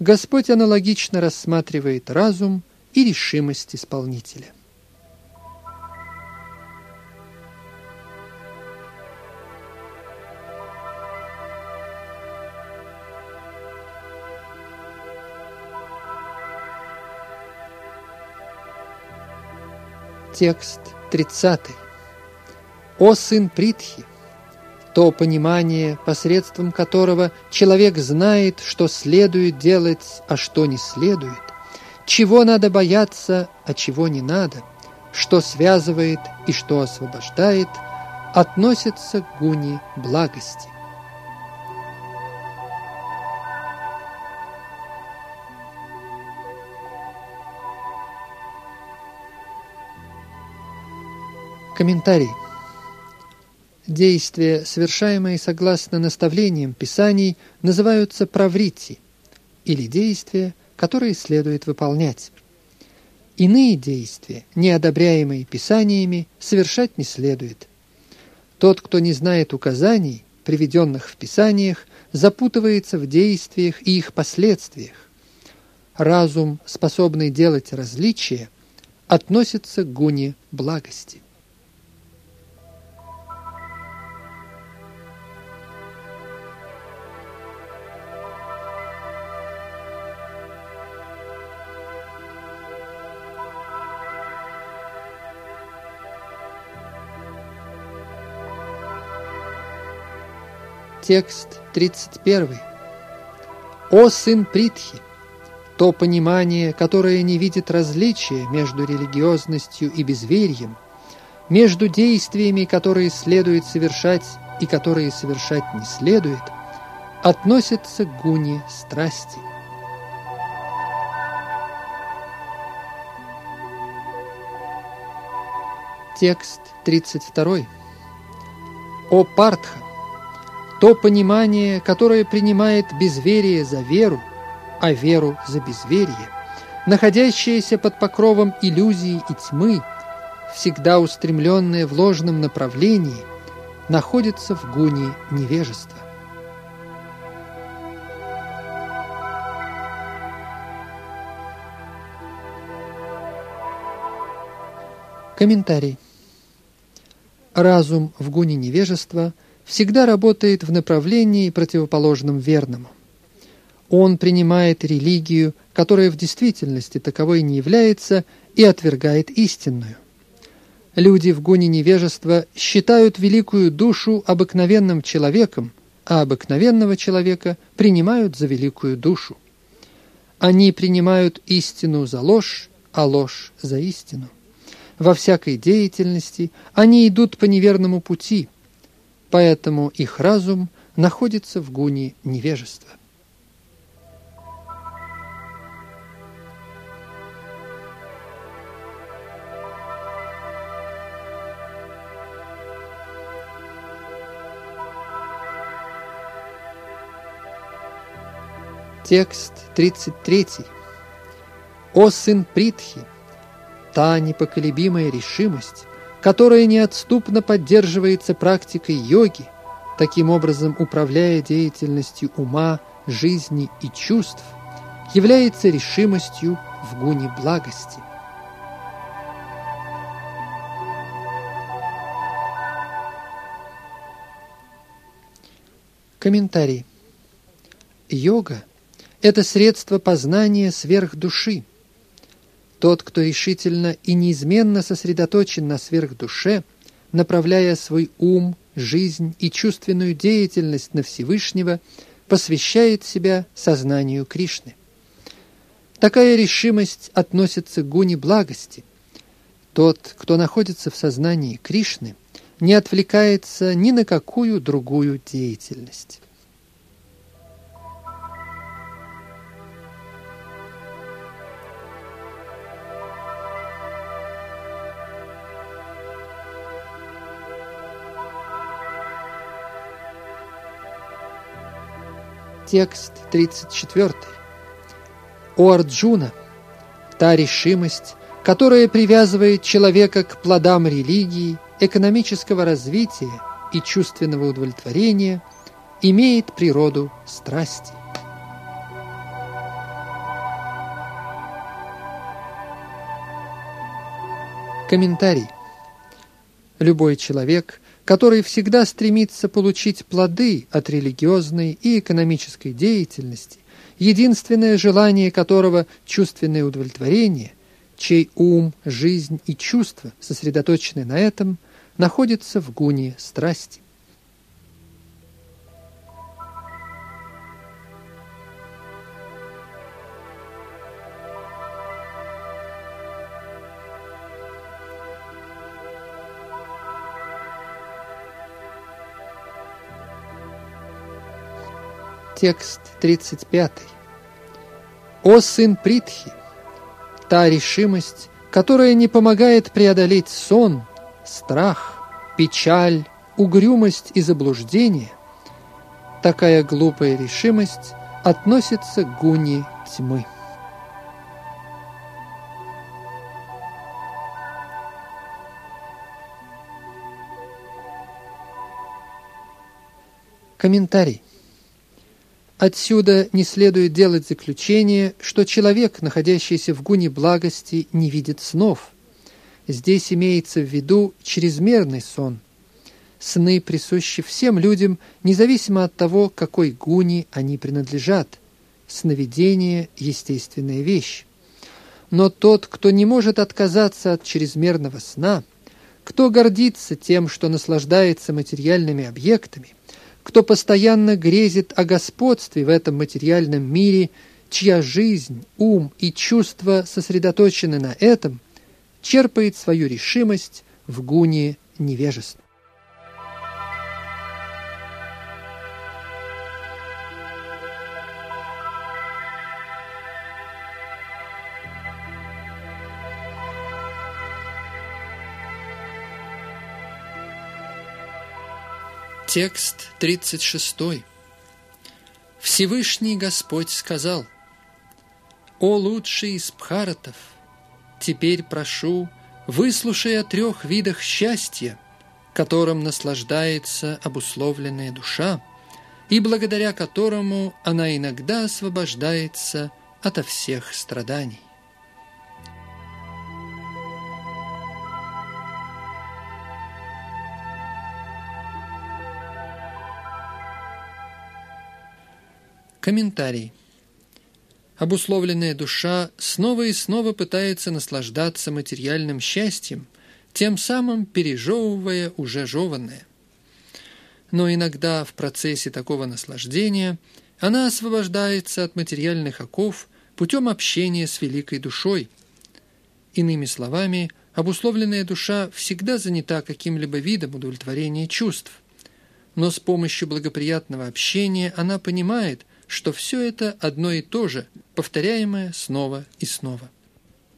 [SPEAKER 1] Господь аналогично рассматривает разум и решимость исполнителя. Текст 30. «О сын Притхи, то понимание, посредством которого человек знает, что следует делать, а что не следует, чего надо бояться, а чего не надо, что связывает и что освобождает, относится к гуне благости. Комментарий. Действия, совершаемые согласно наставлениям Писаний, называются праврити, или действия, которые следует выполнять. Иные действия, не одобряемые Писаниями, совершать не следует. Тот, кто не знает указаний, приведенных в Писаниях, запутывается в действиях и их последствиях. Разум, способный делать различия, относится к гуне благости. Текст 31. «О сын Притхи! То понимание, которое не видит различия между религиозностью и безверием, между действиями, которые следует совершать и которые совершать не следует, относится к гуне страсти. Текст 32. «О Партха! То понимание, которое принимает безверие за веру, а веру за безверие, находящееся под покровом иллюзии и тьмы, всегда устремленное в ложном направлении, находится в гуне невежества. Комментарий. Разум в гуне невежества – всегда работает в направлении, противоположном верному. Он принимает религию, которая в действительности таковой не является, и отвергает истинную. Люди в гуне невежества считают великую душу обыкновенным человеком, а обыкновенного человека принимают за великую душу. Они принимают истину за ложь, а ложь за истину. Во всякой деятельности они идут по неверному пути – поэтому их разум находится в гуне невежества. Текст 33. «О сын Притхи! Та непоколебимая решимость, которая неотступно поддерживается практикой йоги, таким образом управляя деятельностью ума, жизни и чувств, является решимостью в гуне благости. Комментарий. Йога – это средство познания сверхдуши. Тот, кто решительно и неизменно сосредоточен на сверхдуше, направляя свой ум, жизнь и чувственную деятельность на Всевышнего, посвящает себя сознанию Кришны. Такая решимость относится к гуне благости. Тот, кто находится в сознании Кришны, не отвлекается ни на какую другую деятельность. Текст 34. О Арджуна, та решимость, которая привязывает человека к плодам религии, экономического развития и чувственного удовлетворения, имеет природу страсти. Комментарий. Любой человек – который всегда стремится получить плоды от религиозной и экономической деятельности, единственное желание которого – чувственное удовлетворение, чей ум, жизнь и чувства сосредоточены на этом, находится в гуне страсти. Текст 35. «О сын Притхи! Та решимость, которая не помогает преодолеть сон, страх, печаль, угрюмость и заблуждение, такая глупая решимость относится к гуне тьмы». Комментарий. Отсюда не следует делать заключение, что человек, находящийся в гуне благости, не видит снов. Здесь имеется в виду чрезмерный сон. Сны присущи всем людям, независимо от того, какой гуне они принадлежат. Сновидение – естественная вещь. Но тот, кто не может отказаться от чрезмерного сна, кто гордится тем, что наслаждается материальными объектами, кто постоянно грезит о господстве в этом материальном мире, чья жизнь, ум и чувства сосредоточены на этом, черпает свою решимость в гуне невежества. Текст 36. Всевышний Господь сказал, «О лучший из пхаратов, теперь прошу, выслушай о трех видах счастья, которым наслаждается обусловленная душа, и благодаря которому она иногда освобождается ото всех страданий. Комментарий. Обусловленная душа снова и снова пытается наслаждаться материальным счастьем, тем самым пережевывая уже жеванное. Но иногда в процессе такого наслаждения она освобождается от материальных оков путем общения с великой душой. Иными словами, обусловленная душа всегда занята каким-либо видом удовлетворения чувств. Но с помощью благоприятного общения она понимает, что все это одно и то же, повторяемое снова и снова.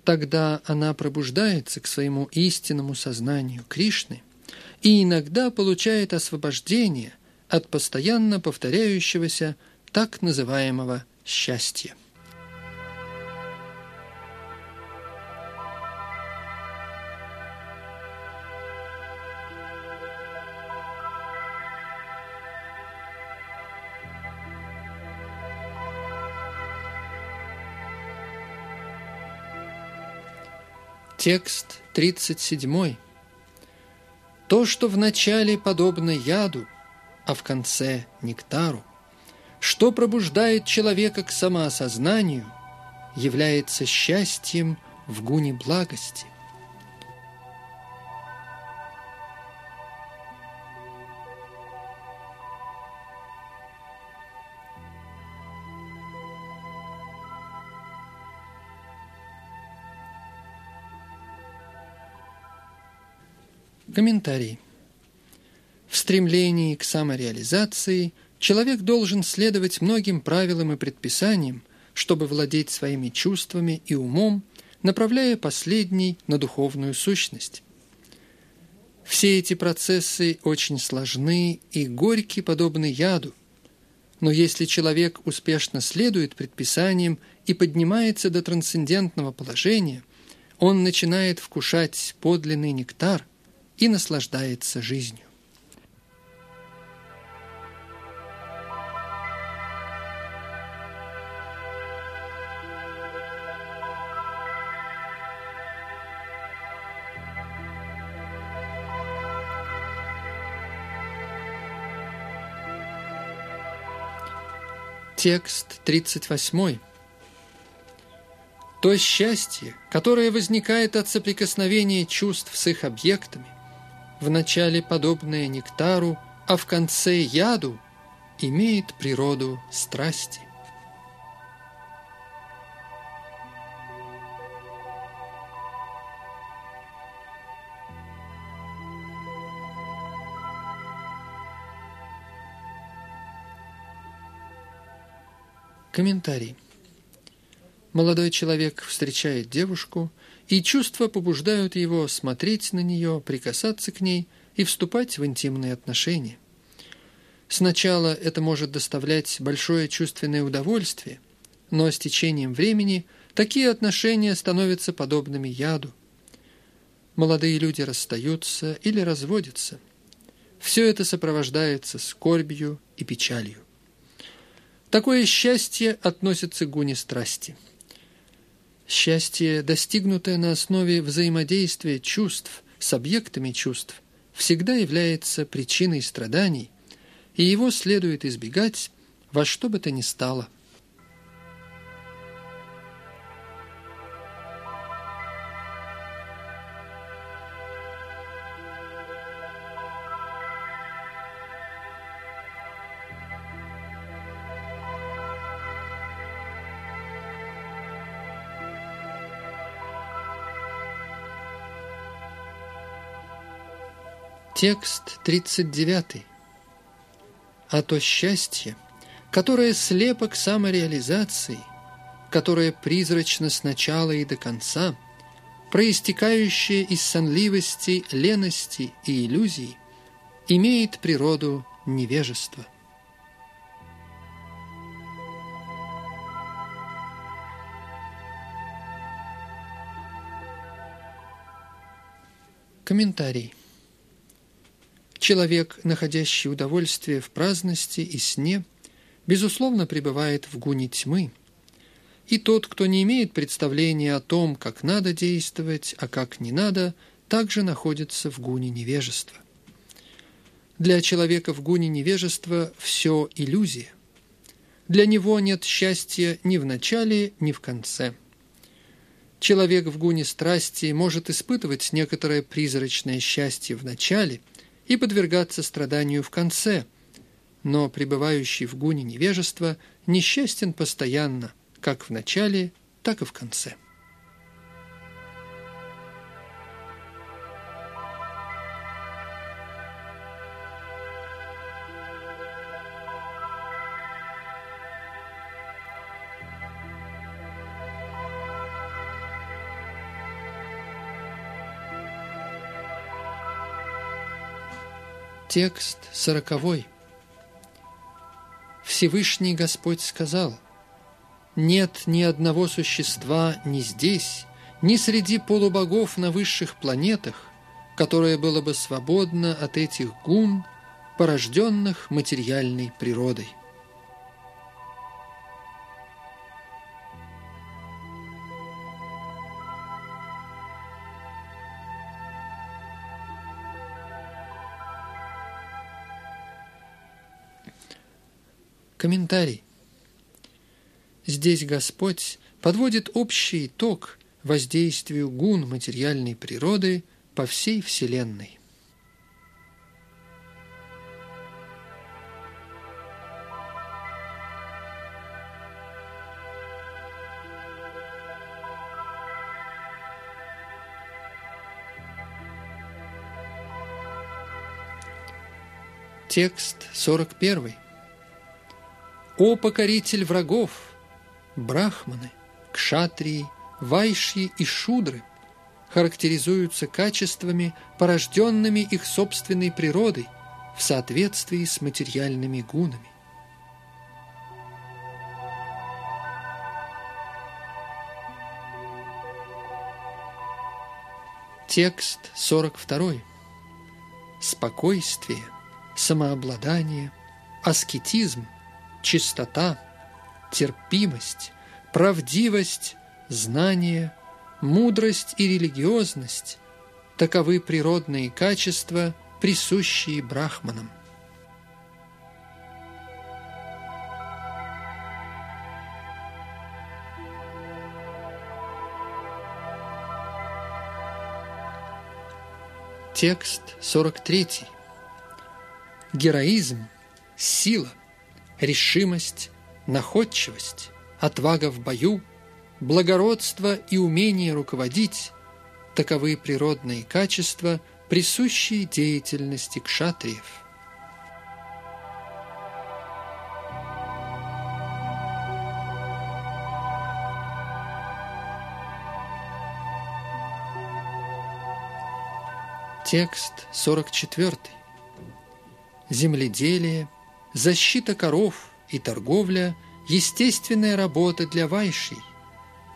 [SPEAKER 1] Тогда она пробуждается к своему истинному сознанию Кришны и иногда получает освобождение от постоянно повторяющегося так называемого счастья. Текст 37. То, что вначале подобно яду, а в конце – нектару. Что пробуждает человека к самоосознанию, является счастьем в гуне благости. Комментарий. В стремлении к самореализации человек должен следовать многим правилам и предписаниям, чтобы владеть своими чувствами и умом, направляя последний на духовную сущность. Все эти процессы очень сложны и горьки, подобны яду. Но если человек успешно следует предписаниям и поднимается до трансцендентного положения, он начинает вкушать подлинный нектар и наслаждается жизнью. Текст 38. То счастье, которое возникает от соприкосновения чувств с их объектами, вначале подобное нектару, а в конце яду, имеет природу страсти. Комментарий. Молодой человек встречает девушку, и чувства побуждают его смотреть на нее, прикасаться к ней и вступать в интимные отношения. Сначала это может доставлять большое чувственное удовольствие, но с течением времени такие отношения становятся подобными яду. Молодые люди расстаются или разводятся. Все это сопровождается скорбью и печалью. Такое счастье относится к гуне страсти. Счастье, достигнутое на основе взаимодействия чувств с объектами чувств, всегда является причиной страданий, и его следует избегать во что бы то ни стало – Текст 39. А то счастье, которое слепо к самореализации, которое призрачно с начала и до конца, проистекающее из сонливости, лености и иллюзий, имеет природу невежества. Комментарий. Человек, находящий удовольствие в праздности и сне, безусловно пребывает в гуне тьмы. И тот, кто не имеет представления о том, как надо действовать, а как не надо, также находится в гуне невежества. Для человека в гуне невежества все иллюзия. Для него нет счастья ни в начале, ни в конце. Человек в гуне страсти может испытывать некоторое призрачное счастье в начале – и подвергаться страданию в конце, но пребывающий в гуне невежества несчастен постоянно, как в начале, так и в конце. Текст сороковой. Всевышний Господь сказал, «Нет ни одного существа ни здесь, ни среди полубогов на высших планетах, которое было бы свободно от этих гун, порожденных материальной природой». Комментарий. Здесь Господь подводит общий итог воздействию гун материальной природы по всей Вселенной. Текст 41. «О покоритель врагов, брахманы, кшатрии, вайши и шудры характеризуются качествами, порожденными их собственной природой в соответствии с материальными гунами. Текст 42. Спокойствие – самообладание, аскетизм, чистота, терпимость, правдивость, знание, мудрость и религиозность – таковы природные качества, присущие брахманам. Текст 43 героизм, сила, решимость, находчивость, отвага в бою, благородство и умение руководить – таковы природные качества, присущие деятельности кшатриев. Текст 44 земледелие, защита коров и торговля – естественная работа для вайшей,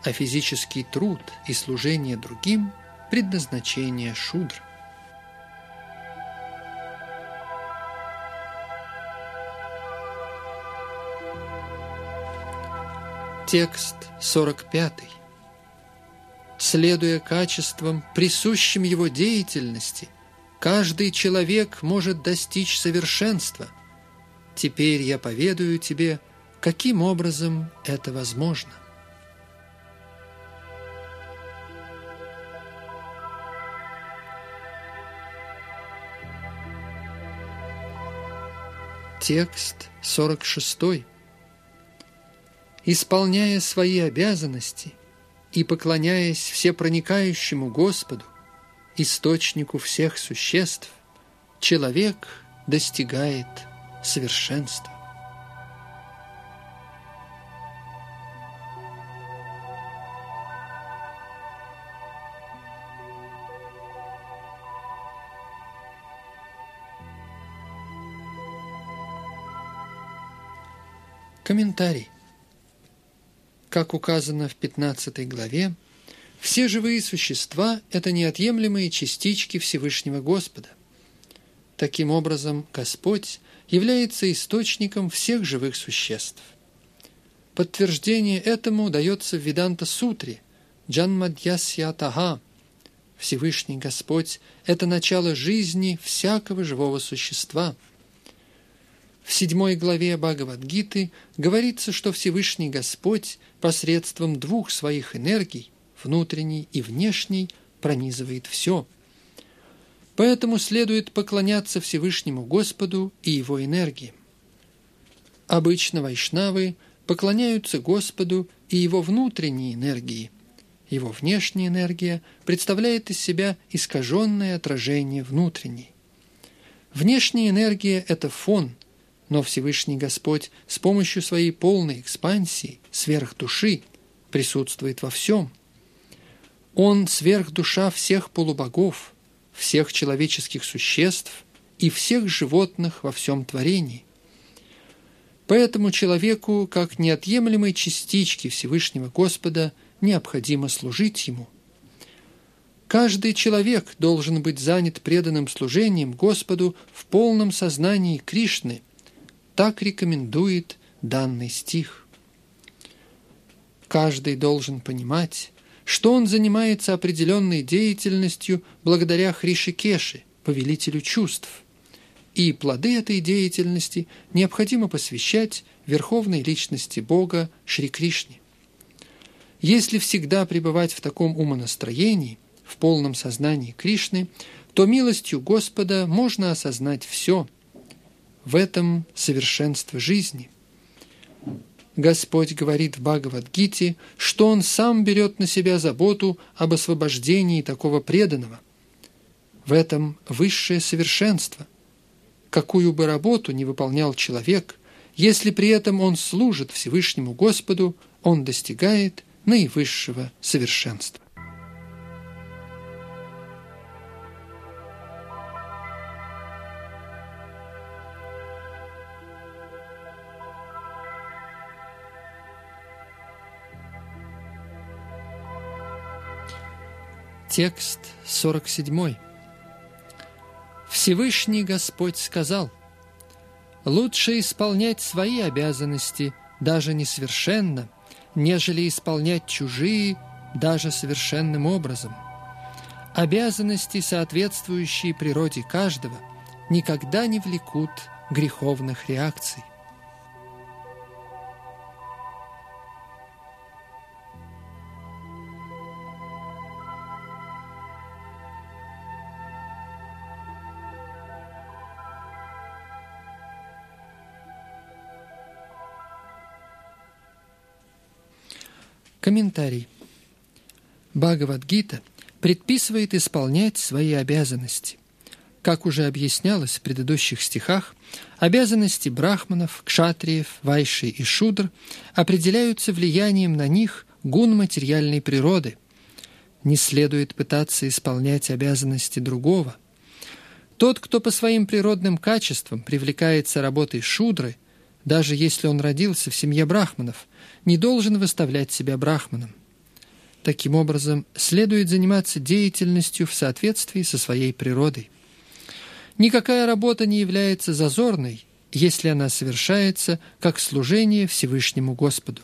[SPEAKER 1] а физический труд и служение другим – предназначение шудр. Текст 45. Следуя качествам, присущим его деятельности, Каждый человек может достичь совершенства. Теперь я поведаю тебе, каким образом это возможно. Текст 46. Исполняя свои обязанности и поклоняясь всепроникающему Господу, источнику всех существ, человек достигает совершенства. Комментарий. Как указано в 15 главе, все живые существа – это неотъемлемые частички Всевышнего Господа. Таким образом, Господь является источником всех живых существ. Подтверждение этому дается в Веданта-сутре Джанмадьясья Всевышний Господь – это начало жизни всякого живого существа. В седьмой главе Бхагавадгиты говорится, что Всевышний Господь посредством двух своих энергий внутренний и внешний, пронизывает все. Поэтому следует поклоняться Всевышнему Господу и Его энергии. Обычно вайшнавы поклоняются Господу и Его внутренней энергии. Его внешняя энергия представляет из себя искаженное отражение внутренней. Внешняя энергия – это фон, но Всевышний Господь с помощью своей полной экспансии, сверхдуши, присутствует во всем – он сверхдуша всех полубогов, всех человеческих существ и всех животных во всем творении. Поэтому человеку, как неотъемлемой частичке Всевышнего Господа, необходимо служить Ему. Каждый человек должен быть занят преданным служением Господу в полном сознании Кришны. Так рекомендует данный стих. Каждый должен понимать, что он занимается определенной деятельностью благодаря Хришикеше, повелителю чувств, и плоды этой деятельности необходимо посвящать верховной личности Бога Шри Кришне. Если всегда пребывать в таком умонастроении, в полном сознании Кришны, то милостью Господа можно осознать все. В этом совершенство жизни. Господь говорит в Бхагавадгите, что Он сам берет на себя заботу об освобождении такого преданного. В этом высшее совершенство. Какую бы работу ни выполнял человек, если при этом он служит Всевышнему Господу, он достигает наивысшего совершенства. Текст 47. Всевышний Господь сказал, «Лучше исполнять свои обязанности, даже несовершенно, нежели исполнять чужие, даже совершенным образом. Обязанности, соответствующие природе каждого, никогда не влекут греховных реакций. Комментарий. Бхагавадгита предписывает исполнять свои обязанности. Как уже объяснялось в предыдущих стихах, обязанности брахманов, кшатриев, вайши и шудр определяются влиянием на них гун материальной природы. Не следует пытаться исполнять обязанности другого. Тот, кто по своим природным качествам привлекается работой шудры, даже если он родился в семье брахманов – не должен выставлять себя брахманом. Таким образом, следует заниматься деятельностью в соответствии со своей природой. Никакая работа не является зазорной, если она совершается как служение Всевышнему Господу.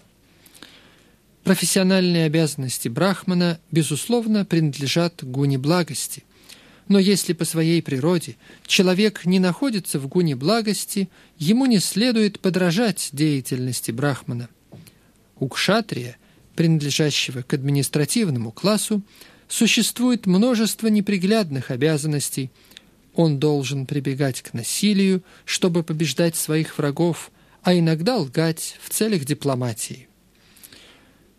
[SPEAKER 1] Профессиональные обязанности брахмана, безусловно, принадлежат гуне благости. Но если по своей природе человек не находится в гуне благости, ему не следует подражать деятельности брахмана – у кшатрия, принадлежащего к административному классу, существует множество неприглядных обязанностей. Он должен прибегать к насилию, чтобы побеждать своих врагов, а иногда лгать в целях дипломатии.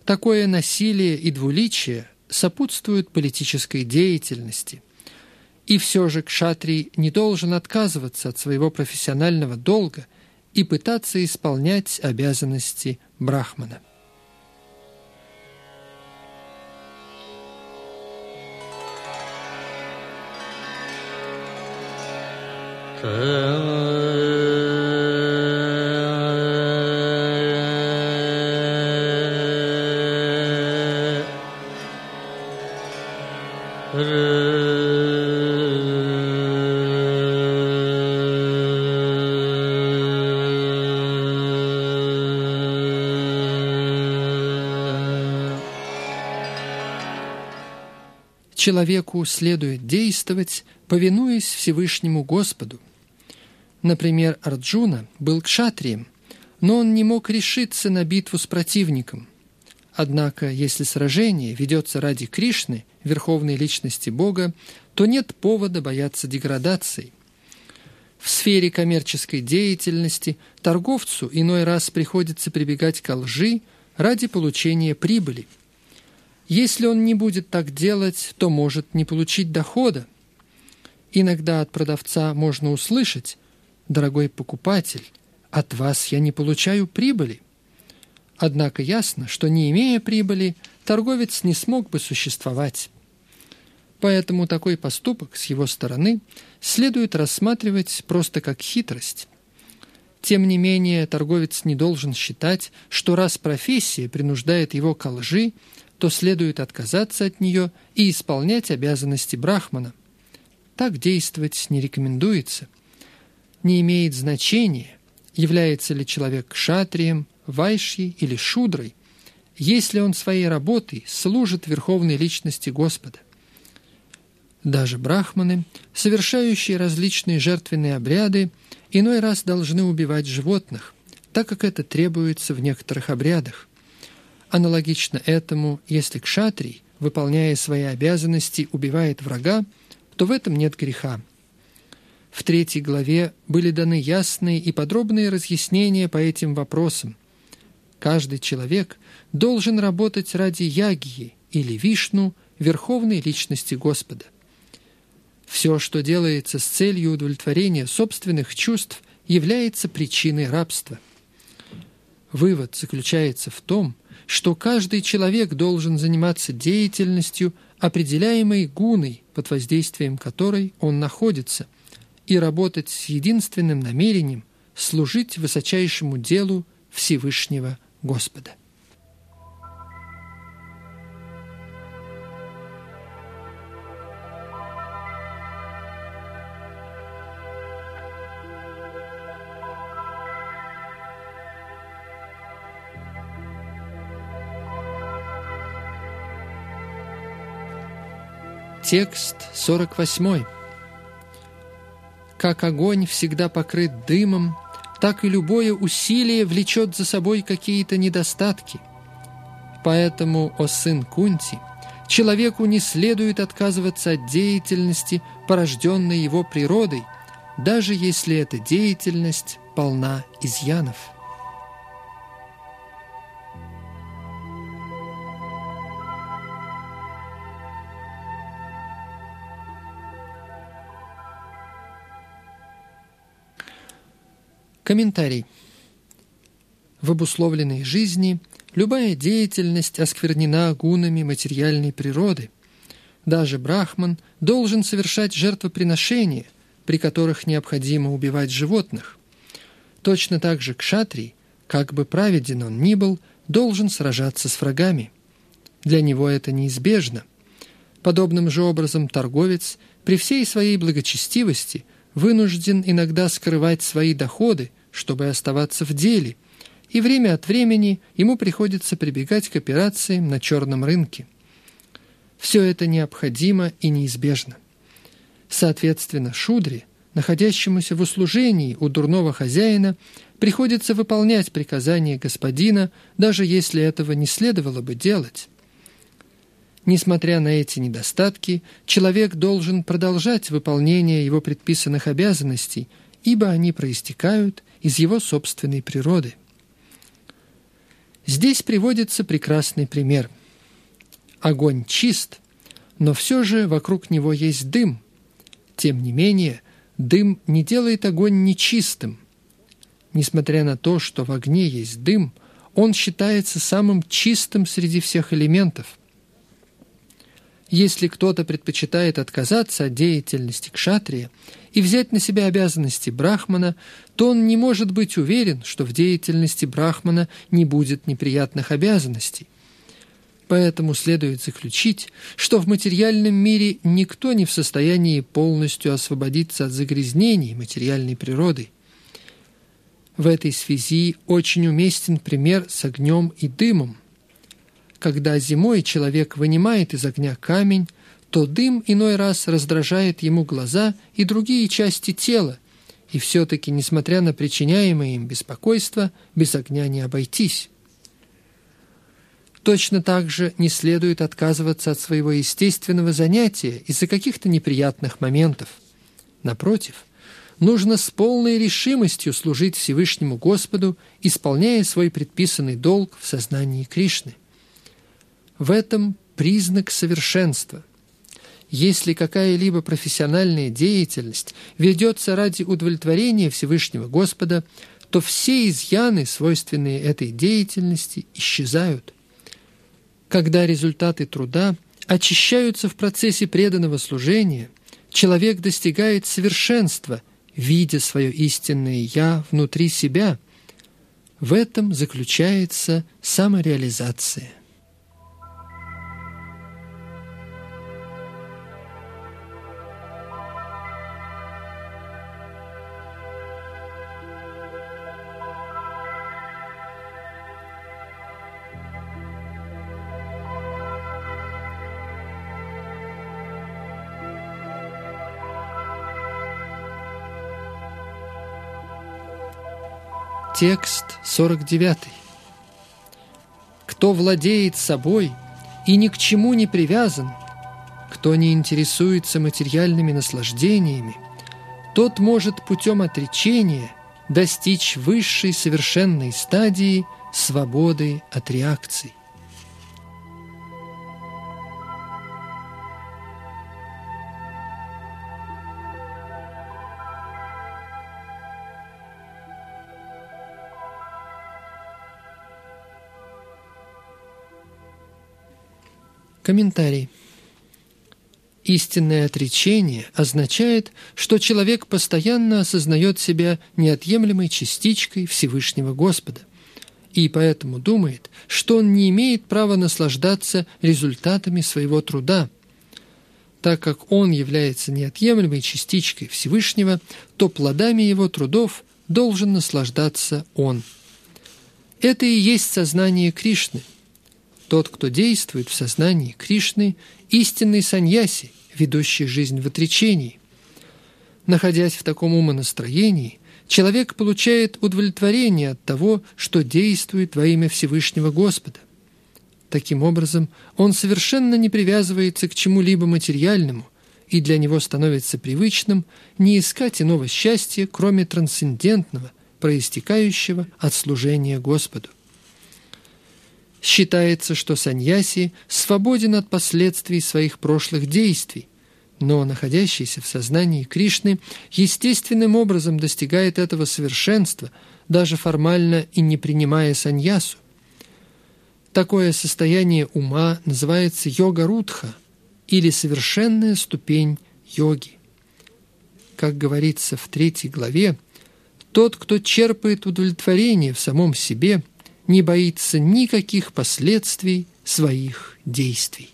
[SPEAKER 1] Такое насилие и двуличие сопутствуют политической деятельности. И все же кшатрий не должен отказываться от своего профессионального долга и пытаться исполнять обязанности брахмана. Человеку следует действовать, повинуясь Всевышнему Господу – Например, Арджуна был кшатрием, но он не мог решиться на битву с противником. Однако, если сражение ведется ради Кришны, верховной личности Бога, то нет повода бояться деградации. В сфере коммерческой деятельности торговцу иной раз приходится прибегать к лжи ради получения прибыли. Если он не будет так делать, то может не получить дохода. Иногда от продавца можно услышать дорогой покупатель, от вас я не получаю прибыли. Однако ясно, что не имея прибыли, торговец не смог бы существовать. Поэтому такой поступок с его стороны следует рассматривать просто как хитрость. Тем не менее, торговец не должен считать, что раз профессия принуждает его к лжи, то следует отказаться от нее и исполнять обязанности брахмана. Так действовать не рекомендуется – не имеет значения, является ли человек шатрием, вайшей или шудрой, если он своей работой служит верховной личности Господа. Даже брахманы, совершающие различные жертвенные обряды, иной раз должны убивать животных, так как это требуется в некоторых обрядах. Аналогично этому, если кшатрий, выполняя свои обязанности, убивает врага, то в этом нет греха. В третьей главе были даны ясные и подробные разъяснения по этим вопросам. Каждый человек должен работать ради Ягии или Вишну, верховной личности Господа. Все, что делается с целью удовлетворения собственных чувств, является причиной рабства. Вывод заключается в том, что каждый человек должен заниматься деятельностью, определяемой гуной, под воздействием которой он находится, и работать с единственным намерением служить высочайшему делу Всевышнего Господа. Текст 48. Как огонь всегда покрыт дымом, так и любое усилие влечет за собой какие-то недостатки. Поэтому, о сын Кунти, человеку не следует отказываться от деятельности, порожденной его природой, даже если эта деятельность полна изъянов. Комментарий. В обусловленной жизни любая деятельность осквернена гунами материальной природы. Даже брахман должен совершать жертвоприношения, при которых необходимо убивать животных. Точно так же кшатрий, как бы праведен он ни был, должен сражаться с врагами. Для него это неизбежно. Подобным же образом торговец при всей своей благочестивости – вынужден иногда скрывать свои доходы, чтобы оставаться в деле, и время от времени ему приходится прибегать к операциям на черном рынке. Все это необходимо и неизбежно. Соответственно, Шудре, находящемуся в услужении у дурного хозяина, приходится выполнять приказания господина, даже если этого не следовало бы делать. Несмотря на эти недостатки, человек должен продолжать выполнение его предписанных обязанностей, ибо они проистекают из его собственной природы. Здесь приводится прекрасный пример. Огонь чист, но все же вокруг него есть дым. Тем не менее, дым не делает огонь нечистым. Несмотря на то, что в огне есть дым, он считается самым чистым среди всех элементов – если кто-то предпочитает отказаться от деятельности кшатрия и взять на себя обязанности брахмана, то он не может быть уверен, что в деятельности брахмана не будет неприятных обязанностей. Поэтому следует заключить, что в материальном мире никто не в состоянии полностью освободиться от загрязнений материальной природы. В этой связи очень уместен пример с огнем и дымом. Когда зимой человек вынимает из огня камень, то дым иной раз раздражает ему глаза и другие части тела, и все-таки, несмотря на причиняемое им беспокойство, без огня не обойтись. Точно так же не следует отказываться от своего естественного занятия из-за каких-то неприятных моментов. Напротив, нужно с полной решимостью служить Всевышнему Господу, исполняя свой предписанный долг в сознании Кришны. В этом признак совершенства. Если какая-либо профессиональная деятельность ведется ради удовлетворения Всевышнего Господа, то все изъяны, свойственные этой деятельности, исчезают. Когда результаты труда очищаются в процессе преданного служения, человек достигает совершенства, видя свое истинное «я» внутри себя. В этом заключается самореализация. Текст 49. Кто владеет собой и ни к чему не привязан, кто не интересуется материальными наслаждениями, тот может путем отречения достичь высшей совершенной стадии свободы от реакций. Комментарий. Истинное отречение означает, что человек постоянно осознает себя неотъемлемой частичкой Всевышнего Господа и поэтому думает, что он не имеет права наслаждаться результатами своего труда. Так как он является неотъемлемой частичкой Всевышнего, то плодами его трудов должен наслаждаться он. Это и есть сознание Кришны – тот, кто действует в сознании Кришны, истинный саньяси, ведущий жизнь в отречении. Находясь в таком умонастроении, человек получает удовлетворение от того, что действует во имя Всевышнего Господа. Таким образом, он совершенно не привязывается к чему-либо материальному, и для него становится привычным не искать иного счастья, кроме трансцендентного, проистекающего от служения Господу. Считается, что саньяси свободен от последствий своих прошлых действий, но находящийся в сознании Кришны естественным образом достигает этого совершенства, даже формально и не принимая саньясу. Такое состояние ума называется йога-рудха или совершенная ступень йоги. Как говорится в третьей главе, тот, кто черпает удовлетворение в самом себе – не боится никаких последствий своих действий.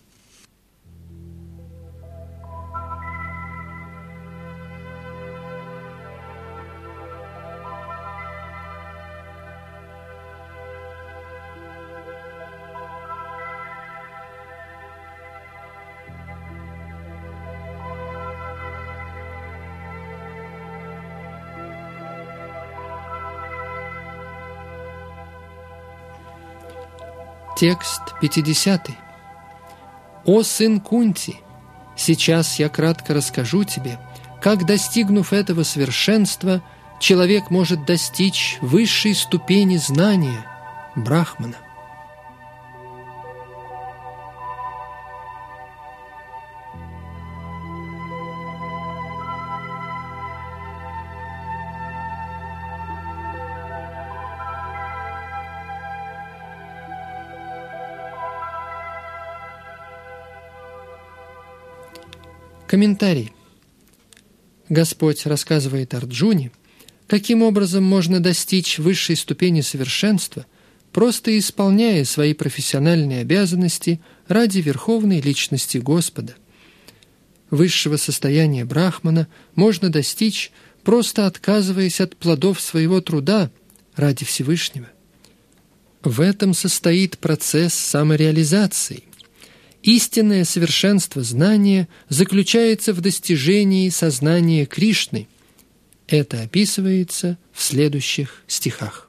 [SPEAKER 1] Текст 50. «О сын Кунти, сейчас я кратко расскажу тебе, как, достигнув этого совершенства, человек может достичь высшей ступени знания – Брахмана. Комментарий. Господь рассказывает Арджуне, каким образом можно достичь высшей ступени совершенства, просто исполняя свои профессиональные обязанности ради верховной личности Господа. Высшего состояния Брахмана можно достичь, просто отказываясь от плодов своего труда ради Всевышнего. В этом состоит процесс самореализации. Истинное совершенство знания заключается в достижении сознания Кришны. Это описывается в следующих стихах.